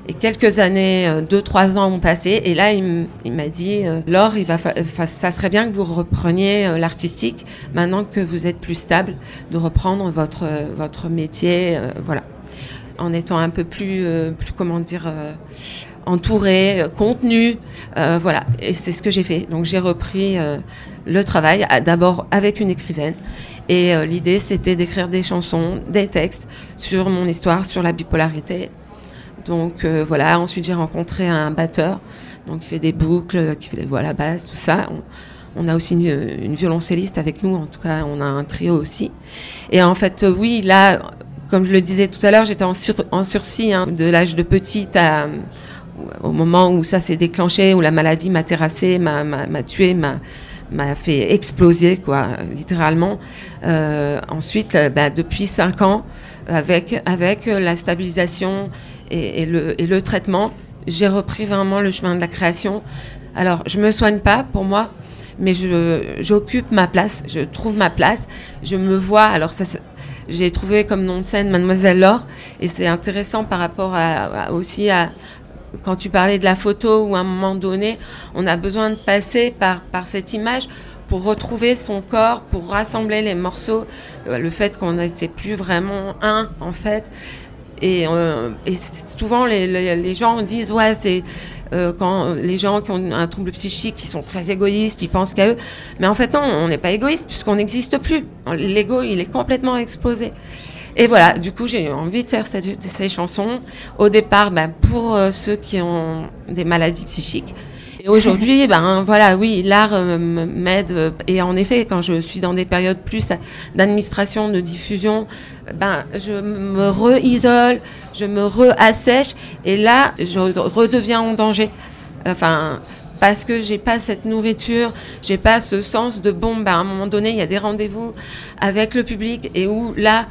Et quelques années, euh, deux, trois ans ont passé. Et là, il m'a dit euh, Laure, il va ça serait bien que vous repreniez euh, l'artistique maintenant que vous êtes plus stable, de reprendre votre, euh, votre métier. euh, voilà. En étant un peu plus, euh, plus comment dire, euh, entouré, euh, contenu. euh, voilà. Et c'est ce que j'ai fait. Donc, j'ai repris euh, le travail, d'abord avec une écrivaine. Et euh, l'idée, c'était d'écrire des chansons, des textes sur mon histoire, sur la bipolarité. Donc euh, voilà, ensuite j'ai rencontré un batteur, donc qui fait des boucles, qui fait des voix à la basse, tout ça. On, a aussi une, violoncelliste avec nous, en tout cas on a un trio aussi. Et en fait, euh, oui, là, comme je le disais tout à l'heure, j'étais en, sur- en sursis hein, de l'âge de petite à, au moment où ça s'est déclenché, où la maladie m'a terrassée, m'a, m'a, m'a tué, m'a, m'a fait exploser, quoi, littéralement. Euh, ensuite, euh, bah, depuis cinq ans, avec, avec euh, la stabilisation et, le, et le traitement, j'ai repris vraiment le chemin de la création. Alors, je me soigne pas, pour moi, mais j'occupe ma place, je trouve ma place, je me vois. Alors, j'ai trouvé comme nom de scène Mademoiselle Laure. Et c'est intéressant par rapport aussi à quand tu parlais de la photo où à un moment donné, on a besoin de passer par, par cette image pour retrouver son corps, pour rassembler les morceaux. Euh, le fait qu'on n'était plus vraiment un, en fait. Et, euh, et souvent, les, les, gens disent, ouais, c'est euh, quand les gens qui ont un trouble psychique, qui sont très égoïstes, ils pensent qu'à eux. Mais en fait, non, on n'est pas égoïste puisqu'on n'existe plus. L'ego, il est complètement explosé. Et voilà, du coup, j'ai envie de faire cette, ces chansons. Au départ, ben, pour euh, ceux qui ont des maladies psychiques. Et aujourd'hui, ben voilà, oui, l'art euh, m'aide. Et en effet, quand je suis dans des périodes plus d'administration, de diffusion, ben je me re-isole, je me re-assèche, et là, je redeviens en danger. Enfin, parce que j'ai pas cette nourriture, j'ai pas ce sens de bon, ben, à un moment donné, il y a des rendez-vous avec le public, et où là,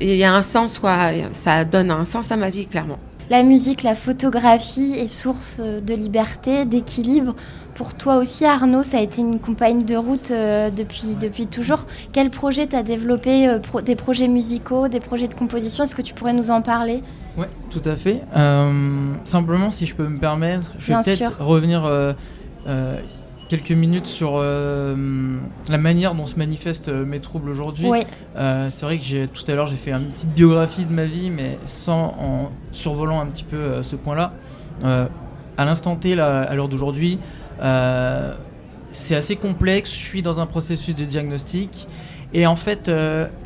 il y a un sens, quoi, ça donne un sens à ma vie, clairement. La musique, la photographie est source de liberté, d'équilibre. Pour toi aussi, Arnaud, ça a été une compagnie de route euh, depuis, depuis toujours. Quel projet tu as développé euh, Des projets musicaux, des projets de composition? Est-ce que tu pourrais nous en parler? Oui, tout à fait. Euh, simplement, si je peux me permettre, je vais peut-être revenir quelques minutes sur euh, la manière dont se manifestent euh, mes troubles aujourd'hui. Euh, c'est vrai que j'ai tout à l'heure j'ai fait une petite biographie de ma vie, mais sans en survolant un petit peu ce point-là. à l'instant T, là, à l'heure d'aujourd'hui, c'est assez complexe. Je suis dans un processus de diagnostic et en fait,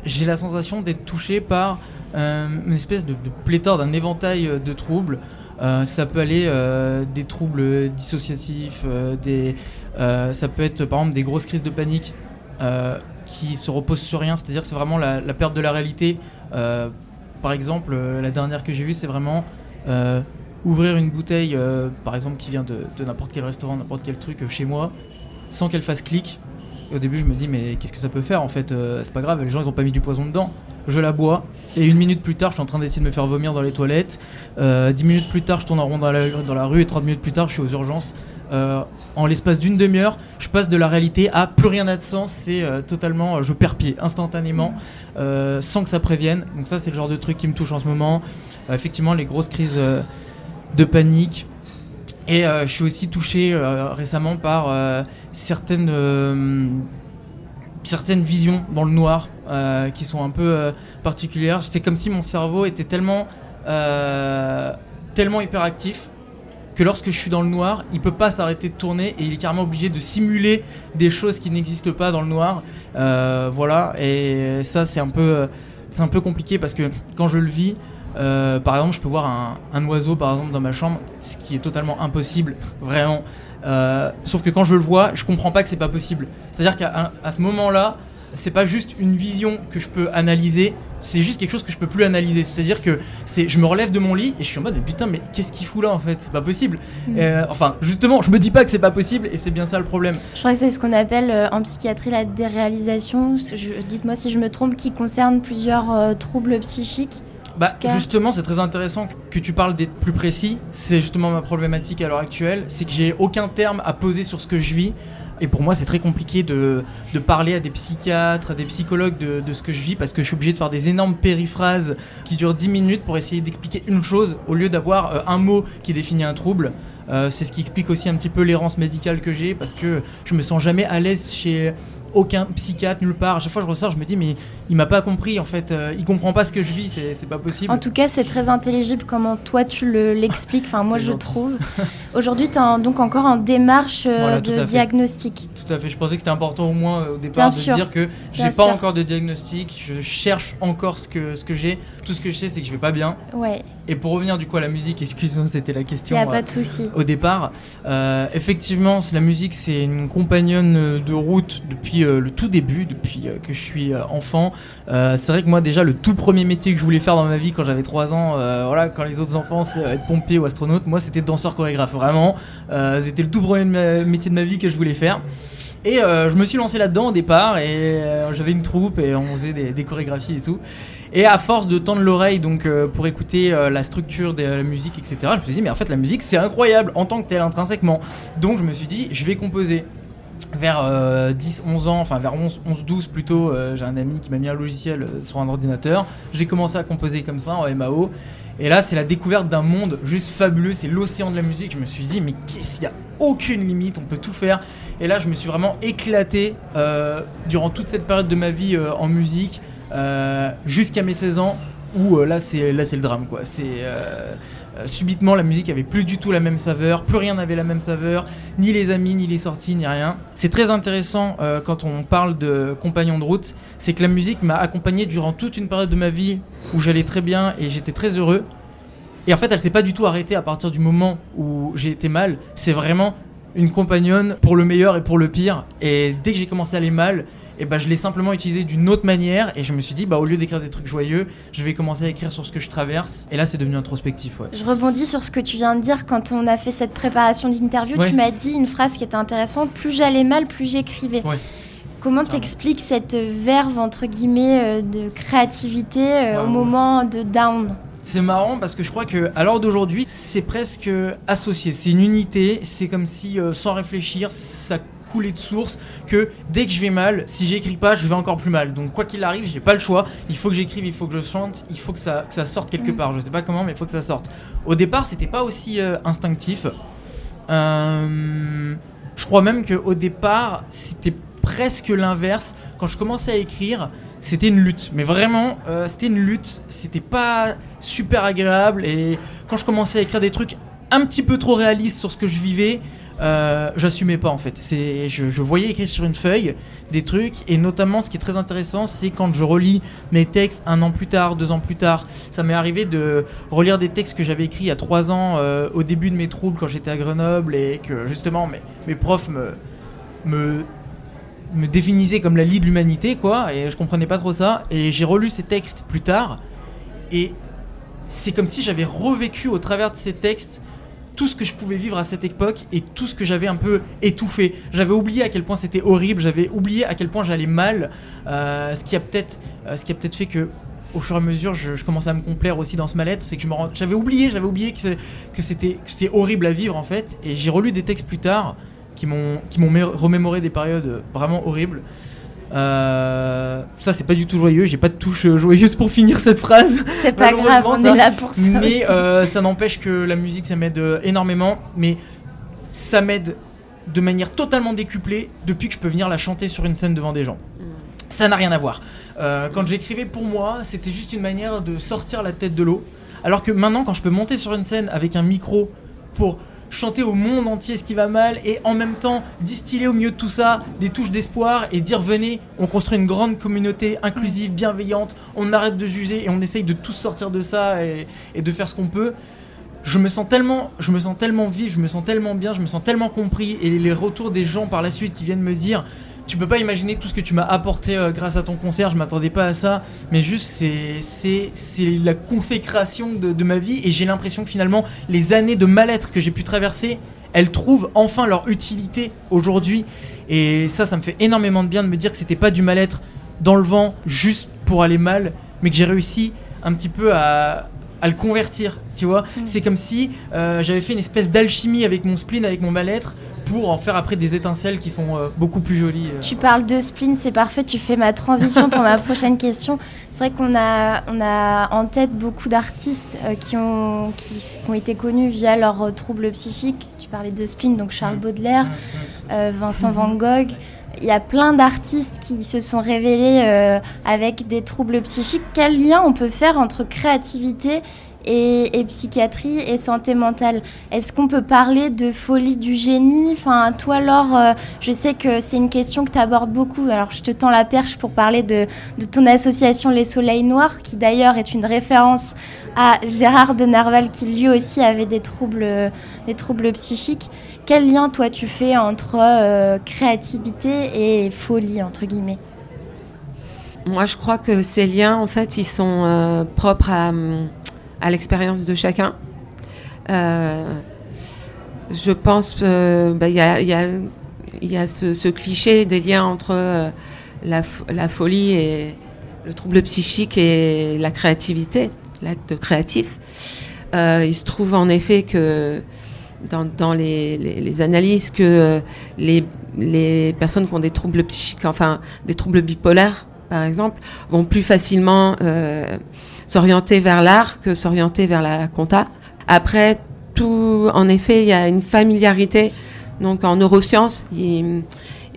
j'ai la sensation d'être touché par une espèce de, de pléthore, d'un éventail de troubles. Ça peut aller des troubles dissociatifs, des, euh, ça peut être par exemple des grosses crises de panique euh, qui se reposent sur rien, c'est-à-dire c'est vraiment la, perte de la réalité. Euh, par exemple, la dernière que j'ai vue, c'est vraiment ouvrir une bouteille, par exemple, qui vient de, n'importe quel restaurant, n'importe quel truc chez moi, sans qu'elle fasse clic. au début, je me dis, mais qu'est-ce que ça peut faire en fait? C'est pas grave, les gens ils ont pas mis du poison dedans. Je la bois, et une minute plus tard, je suis en train d'essayer de me faire vomir dans les toilettes. dix minutes plus tard, je tourne en rond dans la, rue, et 30 minutes plus tard, je suis aux urgences en l'espace d'une demi-heure, je passe de la réalité à plus rien n'a de sens, c'est euh, totalement, euh, je perds pied instantanément, euh, sans que ça prévienne. Donc ça, c'est le genre de truc qui me touche en ce moment. effectivement, les grosses crises de panique. Et je suis aussi touché récemment par certaines, certaines visions dans le noir qui sont un peu particulières. C'est comme si mon cerveau était tellement, tellement hyperactif que lorsque je suis dans le noir, il peut pas s'arrêter de tourner et il est carrément obligé de simuler des choses qui n'existent pas dans le noir. Euh, voilà, et ça c'est un peu, un compliqué parce que quand je le vis, euh, par exemple, je peux voir un, oiseau par exemple dans ma chambre, ce qui est totalement impossible, vraiment. Euh, sauf que quand je le vois, je comprends pas que c'est pas possible. C'est-à-dire qu'à ce moment-là, c'est pas juste une vision que je peux analyser, c'est juste quelque chose que je peux plus analyser. C'est-à-dire que c'est, je me relève de mon lit et je suis en mode mais putain mais qu'est-ce qu'il fout là en fait? C'est pas possible. Mm. Euh, enfin justement, je me dis pas que c'est pas possible et c'est bien ça le problème. Je crois que c'est ce qu'on appelle euh, en psychiatrie la déréalisation. dites-moi si je me trompe, qui concerne plusieurs euh, troubles psychiques. Bah, justement, c'est très intéressant que tu parles d'être plus précis. C'est justement ma problématique à l'heure actuelle. C'est que j'ai aucun terme à poser sur ce que je vis. Et pour moi, c'est très compliqué de, de, parler à des psychiatres, à des psychologues de, de, ce que je vis parce que je suis obligé de faire des énormes périphrases qui durent 10 minutes pour essayer d'expliquer une chose au lieu d'avoir euh, un mot qui définit un trouble. Euh, c'est ce qui explique aussi un petit peu l'errance médicale que j'ai parce que je me sens jamais à l'aise chez aucun psychiatre nulle part. À chaque fois que je ressors, je me dis mais il m'a pas compris en fait, euh, il comprend pas ce que je vis, c'est pas possible. En tout cas, c'est très intelligible comment toi tu l'expliques. enfin moi je trouve. Aujourd'hui, tu es donc encore en démarche euh, de diagnostic. Tout à fait. Je pensais que c'était important au moins euh, au départ de dire que j'ai pas encore de diagnostic, je cherche encore ce que ce que j'ai. Tout ce que je sais, c'est que je vais pas bien. Ouais. Et pour revenir du coup à la musique, excuse-moi, c'était la question. Il a pas de souci. Au départ, effectivement, la musique c'est une compagnonne de route depuis euh, le tout début, depuis euh, que je suis euh, enfant. c'est vrai que moi déjà le tout premier métier que je voulais faire dans ma vie quand j'avais 3 ans, voilà, quand les autres enfants c'est être pompier ou astronaute, moi c'était danseur chorégraphe. Vraiment, c'était le tout premier métier de ma vie que je voulais faire. Et je me suis lancé là-dedans au départ et j'avais une troupe et on faisait des, chorégraphies et tout. Et à force de tendre l'oreille donc pour écouter la structure de la musique, etc., je me suis dit mais en fait la musique c'est incroyable en tant que tel intrinsèquement. Donc je me suis dit je vais composer. Vers 10-11 ans, enfin vers 11-12 plutôt, j'ai un ami qui m'a mis un logiciel sur un ordinateur. J'ai commencé à composer comme ça en MAO. Et là, c'est la découverte d'un monde juste fabuleux, c'est l'océan de la musique. Je me suis dit, mais qu'est-ce qu'il y a aucune limite, on peut tout faire. Et là, je me suis vraiment éclaté euh, durant toute cette période de ma vie euh, en musique, euh, jusqu'à mes 16 ans, où là, c'est le drame, quoi. C'est subitement la musique avait plus du tout la même saveur, plus rien n'avait la même saveur, ni les amis, ni les sorties, ni rien. C'est très intéressant quand on parle de compagnons de route, c'est que la musique m'a accompagné durant toute une période de ma vie où j'allais très bien et j'étais très heureux. Et en fait, elle s'est pas du tout arrêtée à partir du moment où j'ai été mal. C'est vraiment une compagnonne pour le meilleur et pour le pire. Et dès que j'ai commencé à aller mal, et eh ben, je l'ai simplement utilisé d'une autre manière. Et je me suis dit, bah, au lieu d'écrire des trucs joyeux, je vais commencer à écrire sur ce que je traverse. Et là, c'est devenu introspectif. Ouais. Je rebondis sur ce que tu viens de dire quand on a fait cette préparation d'interview. Tu m'as dit une phrase qui était intéressante plus j'allais mal, plus j'écrivais. Comment t'expliques cette verve, entre guillemets, euh, de créativité euh, au moment de down? C'est marrant parce que je crois que à l'heure d'aujourd'hui, c'est presque associé. C'est une unité. C'est comme si, euh, sans réfléchir, ça coulait de source. Que dès que je vais mal, si j'écris pas, je vais encore plus mal. Donc quoi qu'il arrive, j'ai pas le choix. Il faut que j'écrive, il faut que je chante, il faut que ça, ça sorte quelque mm. part. Je sais pas comment, mais il faut que ça sorte. Au départ, c'était pas aussi euh, instinctif. Euh, je crois même qu'au départ, c'était presque l'inverse. Quand je commençais à écrire, c'était une lutte. Mais vraiment, euh, c'était une lutte. C'était pas super agréable. Et quand je commençais à écrire des trucs un petit peu trop réalistes sur ce que je vivais, euh, j'assumais pas en fait. C'est, je, voyais écrire sur une feuille des trucs, et notamment ce qui est très intéressant, c'est quand je relis mes textes un an plus tard, deux ans plus tard. Ça m'est arrivé de relire des textes que j'avais écrits il y a trois ans euh, au début de mes troubles quand j'étais à Grenoble, et que justement mes, profs me me définissait comme la lie de l'humanité, quoi, et je comprenais pas trop ça. Et j'ai relu ces textes plus tard, et c'est comme si j'avais revécu au travers de ces textes tout ce que je pouvais vivre à cette époque et tout ce que j'avais un peu étouffé. J'avais oublié à quel point c'était horrible, j'avais oublié à quel point j'allais mal, euh, ce qui a peut-être euh, peut-être fait que au fur et à mesure, je, commençais à me complaire aussi dans ce mal-être. C'est que j'avais oublié, j'avais oublié que c'était horrible à vivre en fait. Et j'ai relu des textes plus tard qui m'ont remémoré des périodes vraiment horribles. Euh, ça c'est pas du tout joyeux, j'ai pas de touche joyeuse pour finir cette phrase. C'est pas grave, on est là pour ça. Mais euh, ça n'empêche que la musique ça m'aide énormément, mais ça m'aide de manière totalement décuplée depuis que je peux venir la chanter sur une scène devant des gens. Mm. Ça n'a rien à voir. Euh, quand j'écrivais pour moi, c'était juste une manière de sortir la tête de l'eau. Alors que maintenant, quand je peux monter sur une scène avec un micro pour chanter au monde entier ce qui va mal et en même temps distiller au milieu de tout ça des touches d'espoir et dire venez, on construit une grande communauté inclusive, bienveillante, on arrête de juger et on essaye de tous sortir de ça et, de faire ce qu'on peut. Je me sens tellement, je me sens tellement vif, je me sens tellement bien, je me sens tellement compris et les retours des gens par la suite qui viennent me dire tu peux pas imaginer tout ce que tu m'as apporté euh, grâce à ton concert, je m'attendais pas à ça, mais juste c'est c'est la consécration de, ma vie. Et j'ai l'impression que finalement les années de mal-être que j'ai pu traverser, elles trouvent enfin leur utilité aujourd'hui. Et ça ça me fait énormément de bien de me dire que c'était pas du mal-être dans le vent juste pour aller mal, mais que j'ai réussi un petit peu à, à le convertir, tu vois. Mm. C'est comme si euh, j'avais fait une espèce d'alchimie avec mon spleen, avec mon mal-être, pour en faire après des étincelles qui sont euh, beaucoup plus jolies. Euh. Tu parles de spleen, c'est parfait, tu fais ma transition pour ma prochaine question. C'est vrai qu'on a, on a en tête beaucoup d'artistes qui, ont, qui, ont été connus via leurs troubles psychiques. Tu parlais de spleen, donc Charles mm. Baudelaire, mm, Vincent Van Gogh il y a plein d'artistes qui se sont révélés euh, avec des troubles psychiques. Quel lien on peut faire entre créativité et, psychiatrie et santé mentale? Est-ce qu'on peut parler de folie du génie? Enfin, toi, Laure, euh, je sais que c'est une question que tu abordes beaucoup. Alors, je te tends la perche pour parler de, de ton association Les Soleils Noirs, qui d'ailleurs est une référence à Gérard de Nerval, qui lui aussi avait des troubles, des troubles psychiques. Quel lien, toi, tu fais entre euh, créativité et folie, entre guillemets? Moi, je crois que ces liens, en fait, ils sont euh, propres à, l'expérience de chacun. Euh, je pense qu'il bah, y, a, y, a, y a ce, ce, cliché des liens entre la, la, folie et le trouble psychique et la créativité, l'acte créatif. il se trouve en effet que dans, les, analyses que les, les personnes qui ont des troubles psychiques, enfin des troubles bipolaires, par exemple, vont plus facilement euh, s'orienter vers l'art que s'orienter vers la compta. Après, tout, en effet, il y a une familiarité. Donc en neurosciences, il,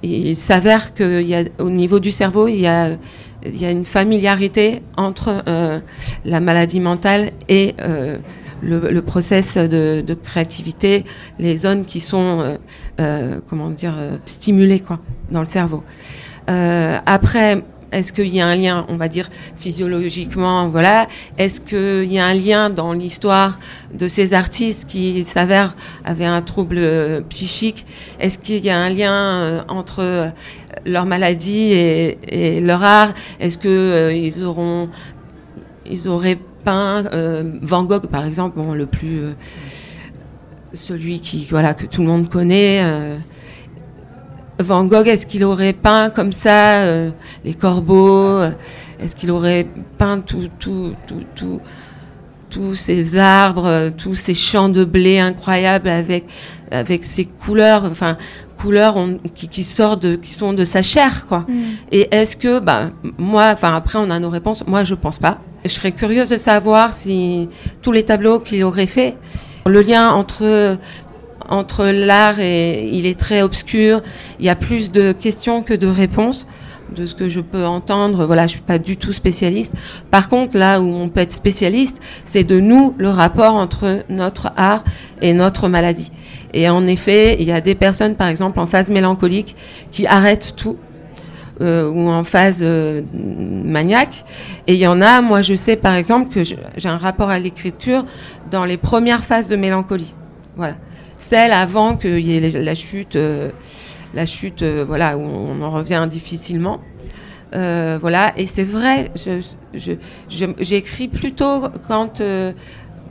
il s'avère qu'au niveau du cerveau, il y a, une familiarité entre euh, la maladie mentale et euh, le, le, process de, de, créativité, les zones qui sont, euh, euh comment dire, euh, stimulées quoi, dans le cerveau. après, est-ce qu'il y a un lien, on va dire physiologiquement, voilà. Est-ce qu'il y a un lien dans l'histoire de ces artistes qui s'avèrent avaient un trouble euh, psychique? Est-ce qu'il y a un lien euh, entre euh, leur maladie et, leur art? Est-ce que ils auront, ils auraient peint Van Gogh, par exemple, bon, le plus celui qui, voilà, que tout le monde connaît. Van Gogh, est-ce qu'il aurait peint comme ça euh, les corbeaux Est-ce qu'il aurait peint tout, tout, tout, tout, tous ces arbres, tous ces champs de blé incroyables avec avec ces couleurs, enfin couleurs qui, qui sortent de, qui sont de sa chair, quoi. Mm. Et est-ce que, bah, moi, enfin après on a nos réponses. Moi, je pense pas. Je serais curieuse de savoir si tous les tableaux qu'il aurait fait, le lien entre entre l'art et il est très obscur. Il y a plus de questions que de réponses de ce que je peux entendre. Voilà, je suis pas du tout spécialiste. Par contre, là où on peut être spécialiste, c'est de nous le rapport entre notre art et notre maladie. Et en effet, il y a des personnes, par exemple, en phase mélancolique, qui arrêtent tout. Euh, ou en phase euh, maniaque. Et il y en a, moi je sais par exemple que j'ai un rapport à l'écriture dans les premières phases de mélancolie. Voilà celle avant qu'il y ait la chute, euh, la chute, euh, voilà, où on en revient difficilement. Euh, voilà, et c'est vrai, j'écris plutôt quand,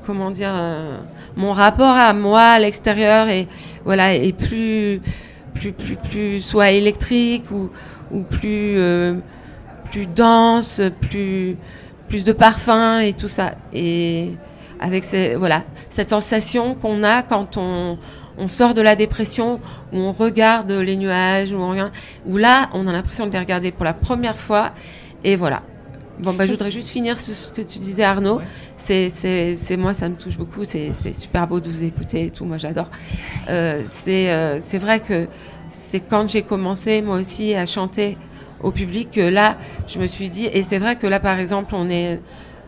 comment dire, mon rapport à moi, à l'extérieur, est, voilà, est plus, plus, plus, plus, soit électrique ou, ou plus, plus dense, plus, plus de parfum et tout ça. Et avec voilà, cette sensation qu'on a quand on, on, sort de la dépression, où on regarde les nuages, où, on, où là, on a l'impression de les regarder pour la première fois. Et voilà. Bon, bah, je voudrais juste finir sur ce que tu disais, Arnaud. C'est, c'est, moi, ça me touche beaucoup. C'est, super beau de vous écouter et tout. Moi, j'adore. Euh, c'est, euh, c'est vrai que c'est quand j'ai commencé, moi aussi, à chanter au public que là, je me suis dit, et c'est vrai que là, par exemple, on est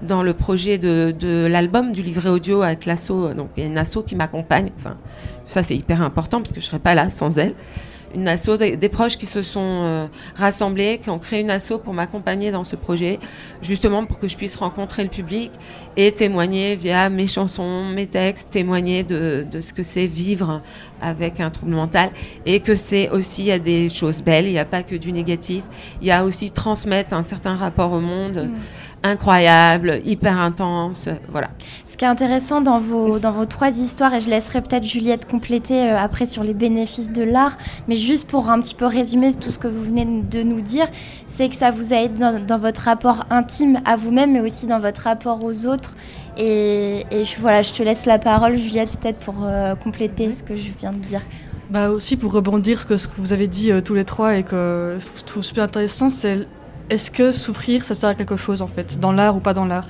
dans le projet de, l'album, du livret audio avec l'asso. Donc, il y a une asso qui m'accompagne. Enfin, ça, c'est hyper important parce que je serais pas là sans elle. Une asso, des, proches qui se sont euh, rassemblés, qui ont créé une asso pour m'accompagner dans ce projet, justement pour que je puisse rencontrer le public et témoigner via mes chansons, mes textes, témoigner de, de ce que c'est vivre avec un trouble mental et que c'est aussi, il des choses belles, il n'y a pas que du négatif, il y a aussi transmettre un certain rapport au monde. Mmh incroyable, hyper intense, voilà. Ce qui est intéressant dans vos, dans vos trois histoires, et je laisserai peut-être Juliette compléter euh, après sur les bénéfices de l'art, mais juste pour un petit peu résumer tout ce que vous venez de nous dire, c'est que ça vous aide dans, dans votre rapport intime à vous-même, mais aussi dans votre rapport aux autres. Et, et je, voilà, je te laisse la parole, Juliette, peut-être pour euh, compléter ce que je viens de dire. Bah aussi pour rebondir ce que, ce que vous avez dit euh, tous les trois et que je trouve super intéressant, c'est est-ce que souffrir, ça sert à quelque chose en fait, dans l'art ou pas dans l'art?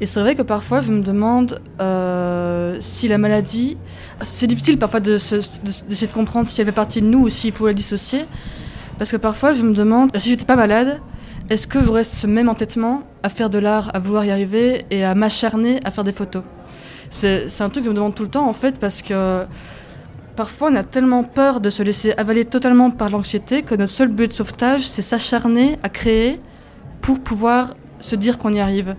Et c'est vrai que parfois je me demande euh, si la maladie, c'est difficile parfois d'essayer de, de, comprendre si elle fait partie de nous ou s'il faut la dissocier, parce que parfois je me demande si j'étais pas malade, est-ce que j'aurais ce même entêtement à faire de l'art, à vouloir y arriver et à m'acharner à faire des photos? C'est un truc que je me demande tout le temps en fait parce que Parfois, on a tellement peur de se laisser avaler totalement par l'anxiété que notre seul but de sauvetage, c'est s'acharner à créer pour pouvoir se dire qu'on y arrive.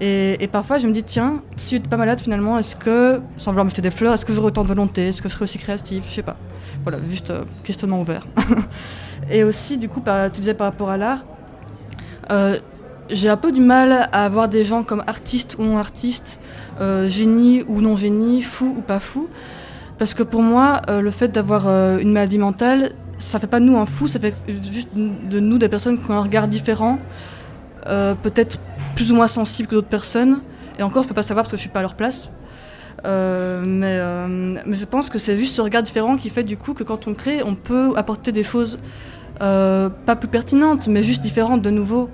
Et, parfois, je me dis, tiens, si j'étais pas malade finalement, est-ce que, sans vouloir me jeter des fleurs, est-ce que j'aurais autant de volonté? Est-ce que je serais aussi créative Je sais pas. Voilà, juste euh, questionnement ouvert. et aussi, du coup, tu disais par rapport à l'art, euh, j'ai un peu du mal à avoir des gens comme artistes ou non artistes, euh, génie ou non génie, fou ou pas fou. Parce que pour moi, euh, le fait d'avoir euh, une maladie mentale, ça fait pas de nous un fou, ça fait juste de nous des personnes qui ont un regard différent, euh, peut-être plus ou moins sensible que d'autres personnes. Et encore, je peux pas savoir parce que je suis pas à leur place. Mais, mais je pense que c'est juste ce regard différent qui fait du coup que quand on crée, on peut apporter des choses pas plus pertinentes, mais juste différentes de nouveau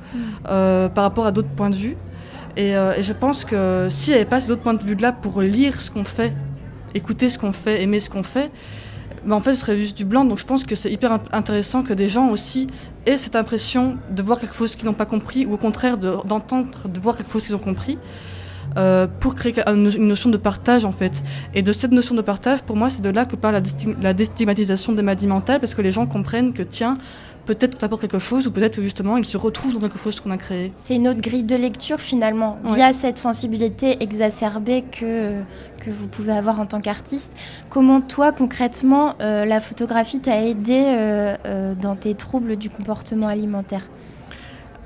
euh, par rapport à d'autres points de vue. Et, et je pense que s'il n'y avait pas ces autres points de vue-là pour lire ce qu'on fait, écouter ce qu'on fait, aimer ce qu'on fait, ben en fait, ce serait juste du blanc. Donc je pense que c'est hyper int- intéressant que des gens aussi aient cette impression de voir quelque chose qu'ils n'ont pas compris, ou au contraire de- d'entendre, de, voir quelque chose qu'ils ont compris, euh, pour créer un- une notion de partage en fait. Et de cette notion de partage, pour moi, c'est de là que part la, déstig- la déstigmatisation des maladies mentales, parce que les gens comprennent que tiens, peut-être que t'apporte quelque chose, ou peut-être que justement ils se retrouvent dans quelque chose qu'on a créé. C'est une autre grille de lecture finalement, Ouais. via cette sensibilité exacerbée que, que vous pouvez avoir en tant qu'artiste. Comment toi concrètement euh, la photographie t'a aidé euh, euh, dans tes troubles du comportement alimentaire?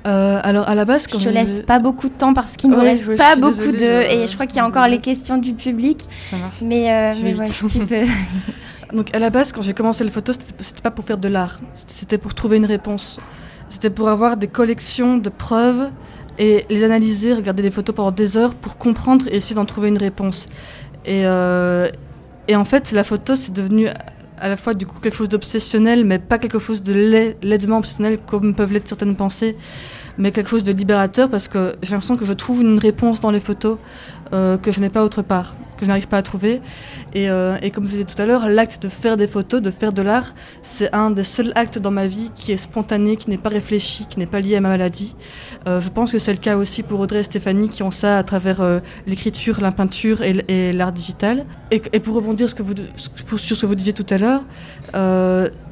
Euh, alors à la base, quand Je te laisse pas beaucoup de temps parce qu'il ne Ouais, reste ouais, je pas beaucoup désolée, de... Et je crois qu'il y a encore les questions du public. Ça marche. Mais, euh, mais voilà, si tu peux. Donc à la base, quand j'ai commencé le photo, c'était pas pour faire de l'art, c'était pour trouver une réponse. C'était pour avoir des collections de preuves et les analyser, regarder des photos pendant des heures pour comprendre et essayer d'en trouver une réponse. Et, euh, et en fait, la photo, c'est devenu à la fois du coup quelque chose d'obsessionnel, mais pas quelque chose de laid- laidement obsessionnel comme peuvent l'être certaines pensées, mais quelque chose de libérateur parce que j'ai l'impression que je trouve une réponse dans les photos euh, que je n'ai pas autre part, que je n'arrive pas à trouver. Et, euh, et comme je disais tout à l'heure, l'acte de faire des photos, de faire de l'art, c'est un des seuls actes dans ma vie qui est spontané, qui n'est pas réfléchi, qui n'est pas lié à ma maladie. Euh, je pense que c'est le cas aussi pour Audrey et Stéphanie qui ont ça à travers l'écriture, la peinture et, l'art digital. Et, pour rebondir sur ce que vous disiez tout à l'heure,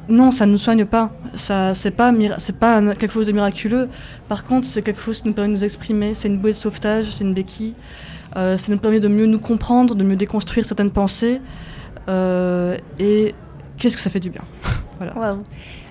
non, ça ne nous soigne pas. Ça, c'est pas, quelque chose de miraculeux. Par contre, c'est quelque chose qui nous permet de nous exprimer. C'est une bouée de sauvetage, c'est une béquille. Euh, ça nous permet de mieux nous comprendre, de mieux déconstruire certaines pensées. Euh, et qu'est-ce que ça fait du bien. voilà.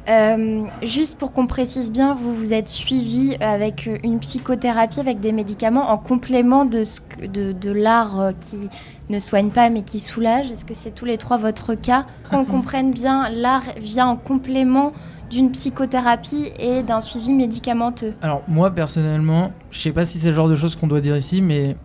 Euh, juste pour qu'on précise bien, vous vous êtes suivi avec une psychothérapie avec des médicaments en complément de, ce que- de, de l'art euh, qui ne soigne pas mais qui soulage. Est-ce que c'est tous les trois votre cas? Qu'on comprenne bien, l'art vient en complément d'une psychothérapie et d'un suivi médicamenteux. Alors moi personnellement, je sais pas si c'est le genre de choses qu'on doit dire ici, mais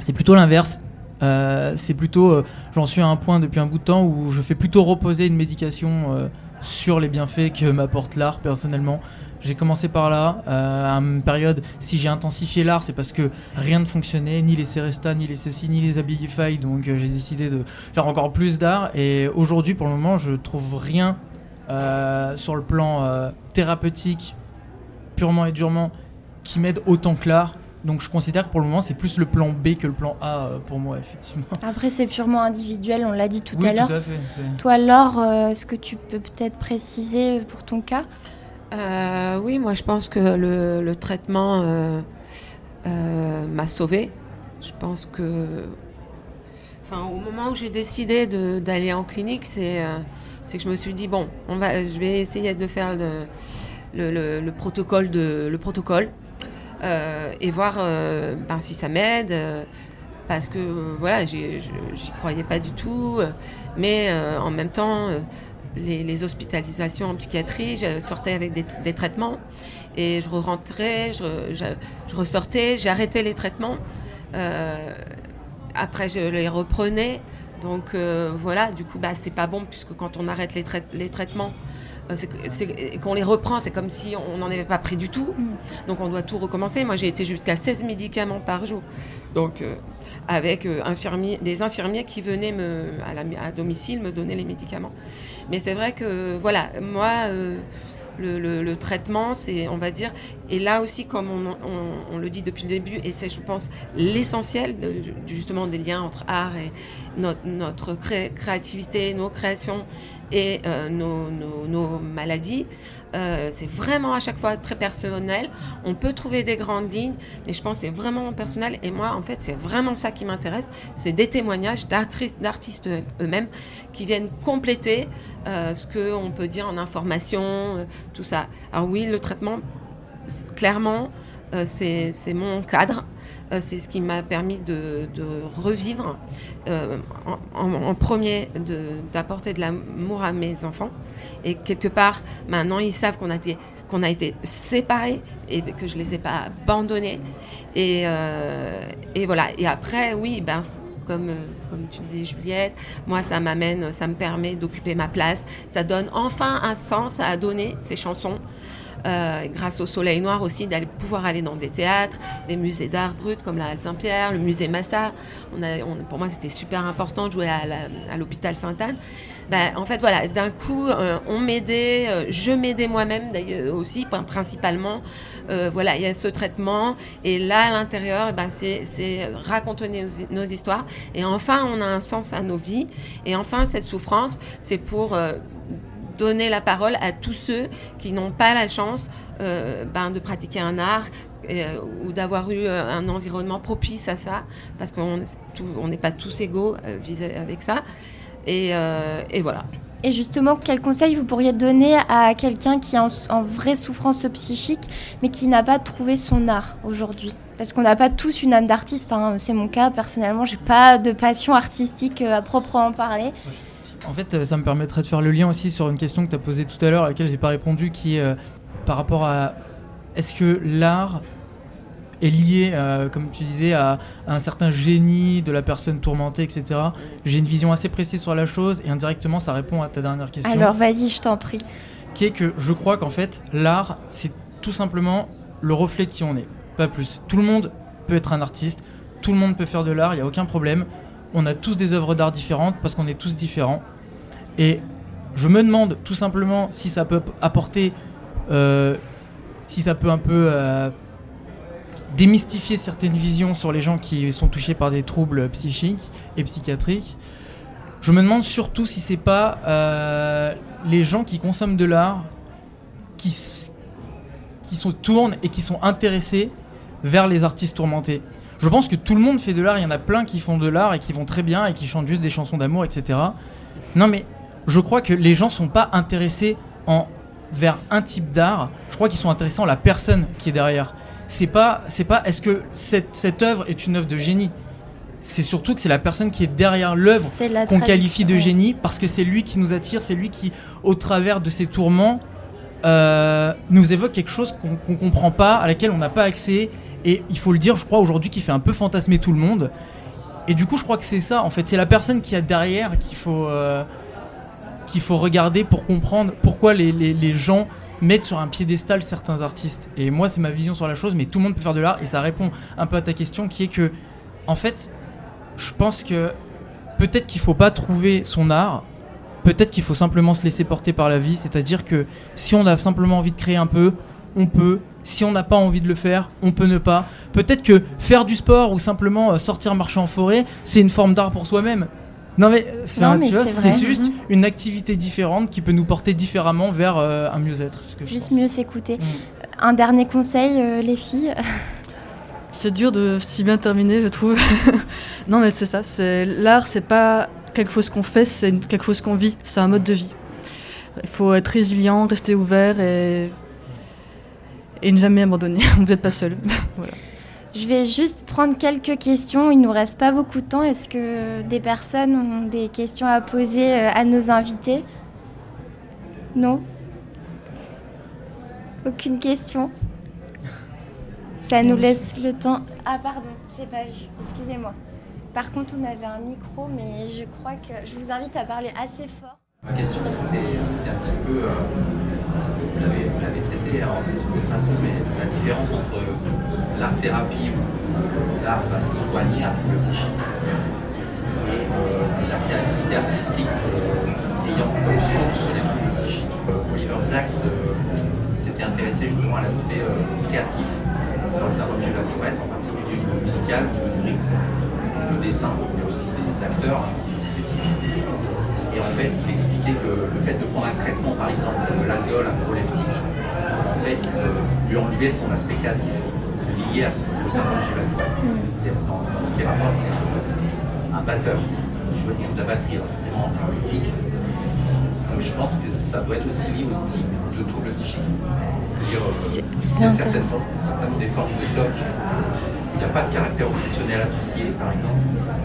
c'est plutôt l'inverse. Euh, c'est plutôt, euh, j'en suis à un point depuis un bout de temps où je fais plutôt reposer une médication euh, sur les bienfaits que m'apporte l'art personnellement. J'ai commencé par là, à une période, si j'ai intensifié l'art, c'est parce que rien ne fonctionnait, ni les Seresta, ni les ceci, ni les Abilify, donc j'ai décidé de faire encore plus d'art. Et aujourd'hui, pour le moment, je trouve rien sur le plan thérapeutique, purement et durement, qui m'aide autant que l'art. Donc je considère que pour le moment, c'est plus le plan B que le plan A euh, pour moi, effectivement. Après, c'est purement individuel, on l'a dit tout Oui, à l'heure. tout à fait, c'est- Toi, Laure, euh, est-ce que tu peux peut-être préciser pour ton cas? Euh, oui, moi je pense que le, le traitement euh, euh, m'a sauvée. Je pense que. Enfin, au moment où j'ai décidé d'aller en clinique, c'est euh, que je me suis dit bon, on va, je vais essayer de faire le, le, le- le protocole, de, le protocole et voir euh, ben, si ça m'aide. euh, parce que euh, voilà, j'y croyais pas du tout. euh, mais euh, en même temps, euh, les, hospitalisations en psychiatrie, je sortais avec des, traitements et je rentrais, je, ressortais, j'ai arrêté les traitements. Euh, après, je les reprenais. Donc euh, voilà, du coup, bah, c'est pas bon puisque quand on arrête les, trai- les traitements, euh, qu'on les reprend, c'est comme si on n'en avait pas pris du tout. Donc on doit tout recommencer. Moi, j'ai été jusqu'à 16 médicaments par jour. Donc euh, avec euh, infirmiers, des infirmiers qui venaient me, à, la- à domicile me donner les médicaments. Mais c'est vrai que, voilà, moi, euh, le, le- le traitement, c'est, on va dire, et là aussi, comme on, on- on le dit depuis le début, et c'est, je pense, l'essentiel, de- justement, des liens entre art et notre, notre cré- créativité, nos créations et euh, nos, nos- maladies. Euh, c'est vraiment à chaque fois très personnel. On peut trouver des grandes lignes, mais je pense que c'est vraiment personnel. Et moi, en fait, c'est vraiment ça qui m'intéresse. C'est des témoignages d'artistes, eux-mêmes qui viennent compléter euh, ce qu'on peut dire en information, euh, tout ça. Alors oui, le traitement, clairement, c'est mon cadre. Euh, c'est ce qui m'a permis de, revivre euh, en, premier, d'apporter de l'amour à mes enfants. Et quelque part, maintenant, ils savent qu'on a été, qu'on a été séparés et que je les ai pas abandonnés. Et, euh, et voilà. Et après, oui, ben, comme, comme tu disais Juliette. Moi, ça m'amène, ça me permet d'occuper ma place. Ça donne enfin un sens à donner ces chansons. Euh, grâce au Soleil Noir aussi, d'aller pouvoir aller dans des théâtres, des musées d'art brut comme la Halle Saint-Pierre, le musée Massa. On pour moi, c'était super important de jouer à l'hôpital Sainte-Anne. Ben, en fait, voilà, d'un coup, euh, on m'aidait, euh, je m'aidais moi-même d'ailleurs aussi, principalement. voilà, il y a ce traitement. Et là, à l'intérieur, ben, c'est raconter nos, histoires. Et enfin, on a un sens à nos vies. Et enfin, cette souffrance, c'est pour donner la parole à tous ceux qui n'ont pas la chance euh, ben, de pratiquer un art euh, ou d'avoir eu euh, un environnement propice à ça, parce qu'on n'est pas tous égaux avec ça. Et, voilà. Et justement, quel conseil vous pourriez donner à quelqu'un qui est en, vraie souffrance psychique, mais qui n'a pas trouvé son art aujourd'hui? Parce qu'on n'a pas tous une âme d'artiste, hein. c'est mon cas, personnellement, j'ai pas de passion artistique à proprement parler. En fait, euh, ça me permettrait de faire le lien aussi sur une question que tu as posée tout à l'heure, à laquelle j'ai pas répondu, qui est euh, par rapport à est-ce que l'art est lié, euh, comme tu disais, à, un certain génie de la personne tourmentée, etc. J'ai une vision assez précise sur la chose et indirectement, ça répond à ta dernière question. Alors vas-y, je t'en prie. Qui est que je crois qu'en fait, l'art, c'est tout simplement le reflet de qui on est, pas plus. Tout le monde peut être un artiste, tout le monde peut faire de l'art, il n'y a aucun problème. On a tous des œuvres d'art différentes parce qu'on est tous différents. Et je me demande tout simplement si ça peut apporter, euh, si ça peut un peu euh, démystifier certaines visions sur les gens qui sont touchés par des troubles psychiques et psychiatriques. Je me demande surtout si c'est pas euh, les gens qui consomment de l'art qui, qui se tournent et qui sont intéressés vers les artistes tourmentés. Je pense que tout le monde fait de l'art, il y en a plein qui font de l'art et qui vont très bien et qui chantent juste des chansons d'amour, etc. Non mais je crois que les gens sont pas intéressés en vers un type d'art. Je crois qu'ils sont intéressés en la personne qui est derrière. C'est pas, c'est pas, est-ce que cette, cette œuvre est une œuvre de génie? C'est surtout que c'est la personne qui est derrière l'œuvre qu'on qualifie de génie parce que c'est lui qui nous attire, c'est lui qui, au travers de ses tourments, euh, nous évoque quelque chose qu'on ne comprend pas, à laquelle on n'a pas accès. Et il faut le dire, je crois aujourd'hui, qui fait un peu fantasmer tout le monde. Et du coup, je crois que c'est ça. En fait, c'est la personne qui a derrière qu'il faut. Euh, qu'il faut regarder pour comprendre pourquoi les, gens mettent sur un piédestal certains artistes. Et moi, c'est ma vision sur la chose, mais tout le monde peut faire de l'art et ça répond un peu à ta question qui est que, en fait, je pense que peut-être qu'il faut pas trouver son art, peut-être qu'il faut simplement se laisser porter par la vie, c'est-à-dire que si on a simplement envie de créer un peu, on peut. Si on n'a pas envie de le faire, on peut ne pas. Peut-être que faire du sport ou simplement euh, sortir marcher en forêt, c'est une forme d'art pour soi-même. Non mais, euh, c'est juste mhm. une activité différente qui peut nous porter différemment vers euh, un mieux-être. Juste mieux s'écouter. Mm. Un dernier conseil, euh, les filles? C'est dur de si bien terminer, je trouve. non mais c'est ça, c'est l'art, c'est pas quelque chose qu'on fait, c'est quelque chose qu'on vit, c'est un mode de vie. Il faut être résilient, rester ouvert et, et ne jamais abandonner. Vous n'êtes pas seul. voilà. Je vais juste prendre quelques questions. Il nous reste pas beaucoup de temps. Est-ce que des personnes ont des questions à poser euh, à nos invités? Non? Aucune question? Ça nous laisse le temps. Ah pardon, j'ai pas vu. Excusez-moi. Par contre, on avait un micro, mais je crois que je vous invite à parler assez fort. Ma question, c'était un petit peu, euh, vous l'avez traité d'une certaine façon, mais la différence entre l'art-thérapie où l'art va soigner un peu psychique et euh, la créativité artistique euh, ayant comme source les troubles psychiques. Oliver Sacks euh, s'était intéressé justement à l'aspect créatif dans le syndrome de la Tourette, en particulier au niveau musical, du rythme, du dessin, mais aussi des acteurs. Et en fait, il expliquait que le fait de prendre un traitement, par exemple, de l'alcool, un proleptique, en fait, lui enlevait son aspect créatif lié à ce, au syndrome mm. C'est dans, dans, ce qui rapporte, c'est un, un, batteur qui joue, qui joue de la batterie, alors forcément en boutique. Donc je pense que ça doit être aussi lié au type de trouble psychique. C'est certaines, certaines des formes de TOC où il n'y a pas de caractère obsessionnel associé, par exemple,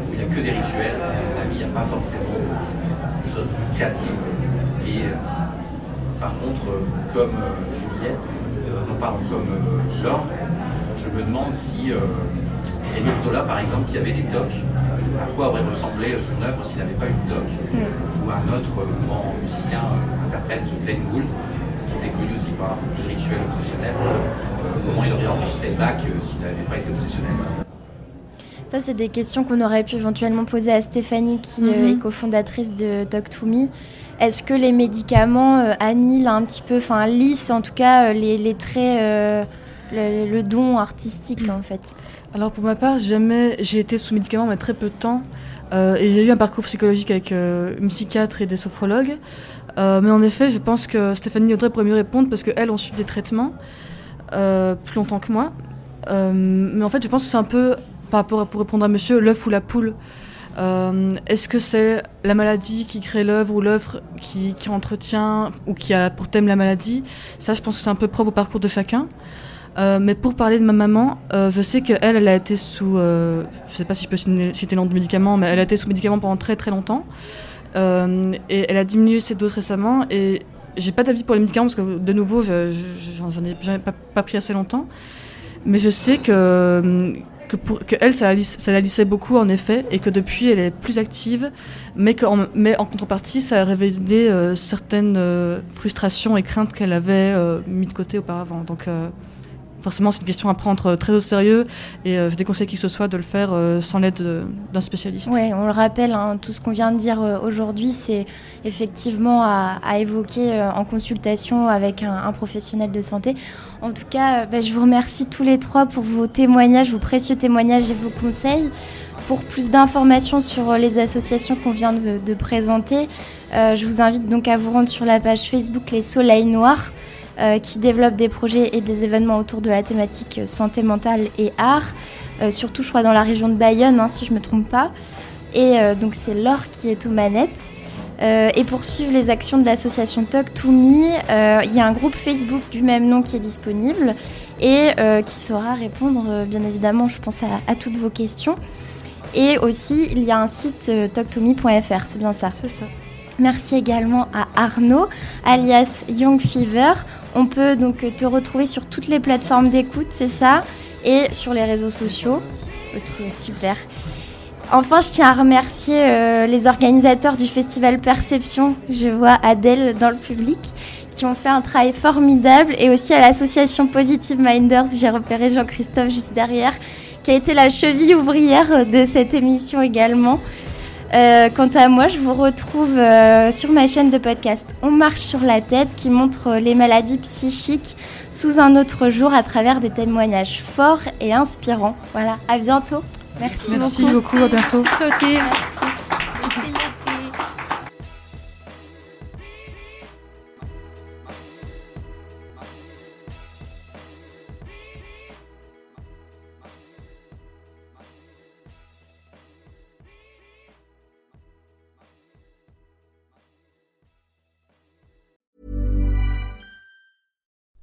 où il n'y a que des rituels, et à mon avis, il n'y a pas forcément créatives. Et euh, par contre, euh, comme euh, Juliette, non pardon, comme Laure, je me demande si Émile Zola, par exemple, qui avait des tocs, euh, quoi aurait ressemblé son œuvre s'il n'avait pas eu de doc ou un autre grand musicien, interprète, Glenn Gould, qui était connu aussi par des rituels obsessionnels. Comment il aurait enregistré Bach s'il n'avait pas été obsessionnel Ça, c'est des questions qu'on aurait pu éventuellement poser à Stéphanie, qui euh, Mhm. est cofondatrice de Talk to Me. Est-ce que les médicaments euh, annihilent un petit peu, enfin lissent en tout cas euh, les, les traits, euh, le, le don artistique en fait? Alors pour ma part, jamais j'ai été sous médicaments, mais très peu de temps. Euh, et j'ai eu un parcours psychologique avec euh, une psychiatre et des sophrologues. Mais en effet, je pense que Stéphanie Audrey pourrait mieux répondre parce qu'elle a suivi des traitements plus longtemps que moi. Mais en fait, je pense que c'est un peu, par rapport à, pour répondre à monsieur, l'œuf ou la poule. Euh, Est-ce que c'est la maladie qui crée l'œuvre ou l'œuvre qui, entretient ou qui a pour thème la maladie? Ça, je pense que c'est un peu propre au parcours de chacun. Euh, mais pour parler de ma maman, euh, je sais qu'elle, elle a été sous, je sais pas si je peux citer le nom du médicament, mais elle a été sous médicament pendant très très longtemps. Et elle a diminué ses doses récemment. Et j'ai pas d'avis pour les médicaments parce que de nouveau, je, je- j'en j'en ai, j'en pas pris assez longtemps. Mais je sais que, que, pour, que elle, ça la, lissait beaucoup en effet, et que depuis, elle est plus active, mais, que en, mais en contrepartie, ça a révélé euh, certaines euh, frustrations et craintes qu'elle avait euh, mis de côté auparavant. Forcément, c'est une question à prendre très au sérieux, et euh, je déconseille qui que ce soit de le faire euh, sans l'aide euh, d'un spécialiste. Oui, on le rappelle, hein, tout ce qu'on vient de dire euh, aujourd'hui, c'est effectivement à, évoquer euh, en consultation avec un, professionnel de santé. En tout cas, euh, bah, je vous remercie tous les trois pour vos témoignages, vos précieux témoignages et vos conseils. Pour plus d'informations sur euh, les associations qu'on vient de, de présenter, euh, je vous invite donc à vous rendre sur la page Facebook Les Soleils Noirs, euh, qui développe des projets et des événements autour de la thématique euh, santé mentale et art, euh, surtout je crois dans la région de Bayonne, hein, si je ne me trompe pas. Et euh, donc c'est Laure qui est aux manettes. Euh, et pour suivre les actions de l'association Talk to Me, euh, il y a un groupe Facebook du même nom qui est disponible et euh, qui saura répondre, euh, bien évidemment, je pense, à, à toutes vos questions. Et aussi, il y a un site euh, talktome.fr, c'est bien ça? C'est ça. Merci également à Arnaud, alias Young Fever. On peut donc te retrouver sur toutes les plateformes d'écoute, c'est ça, et sur les réseaux sociaux. Ok, super. Enfin, je tiens à remercier euh, les organisateurs du festival Perception. Je vois Adèle dans le public qui ont fait un travail formidable et aussi à l'association Positive Minders. J'ai repéré Jean-Christophe juste derrière qui a été la cheville ouvrière de cette émission également. Euh, quant à moi, je vous retrouve euh, sur ma chaîne de podcast On marche sur la tête qui montre euh, les maladies psychiques sous un autre jour à travers des témoignages forts et inspirants. Voilà, à bientôt. Merci, Merci beaucoup. beaucoup, à bientôt. Merci.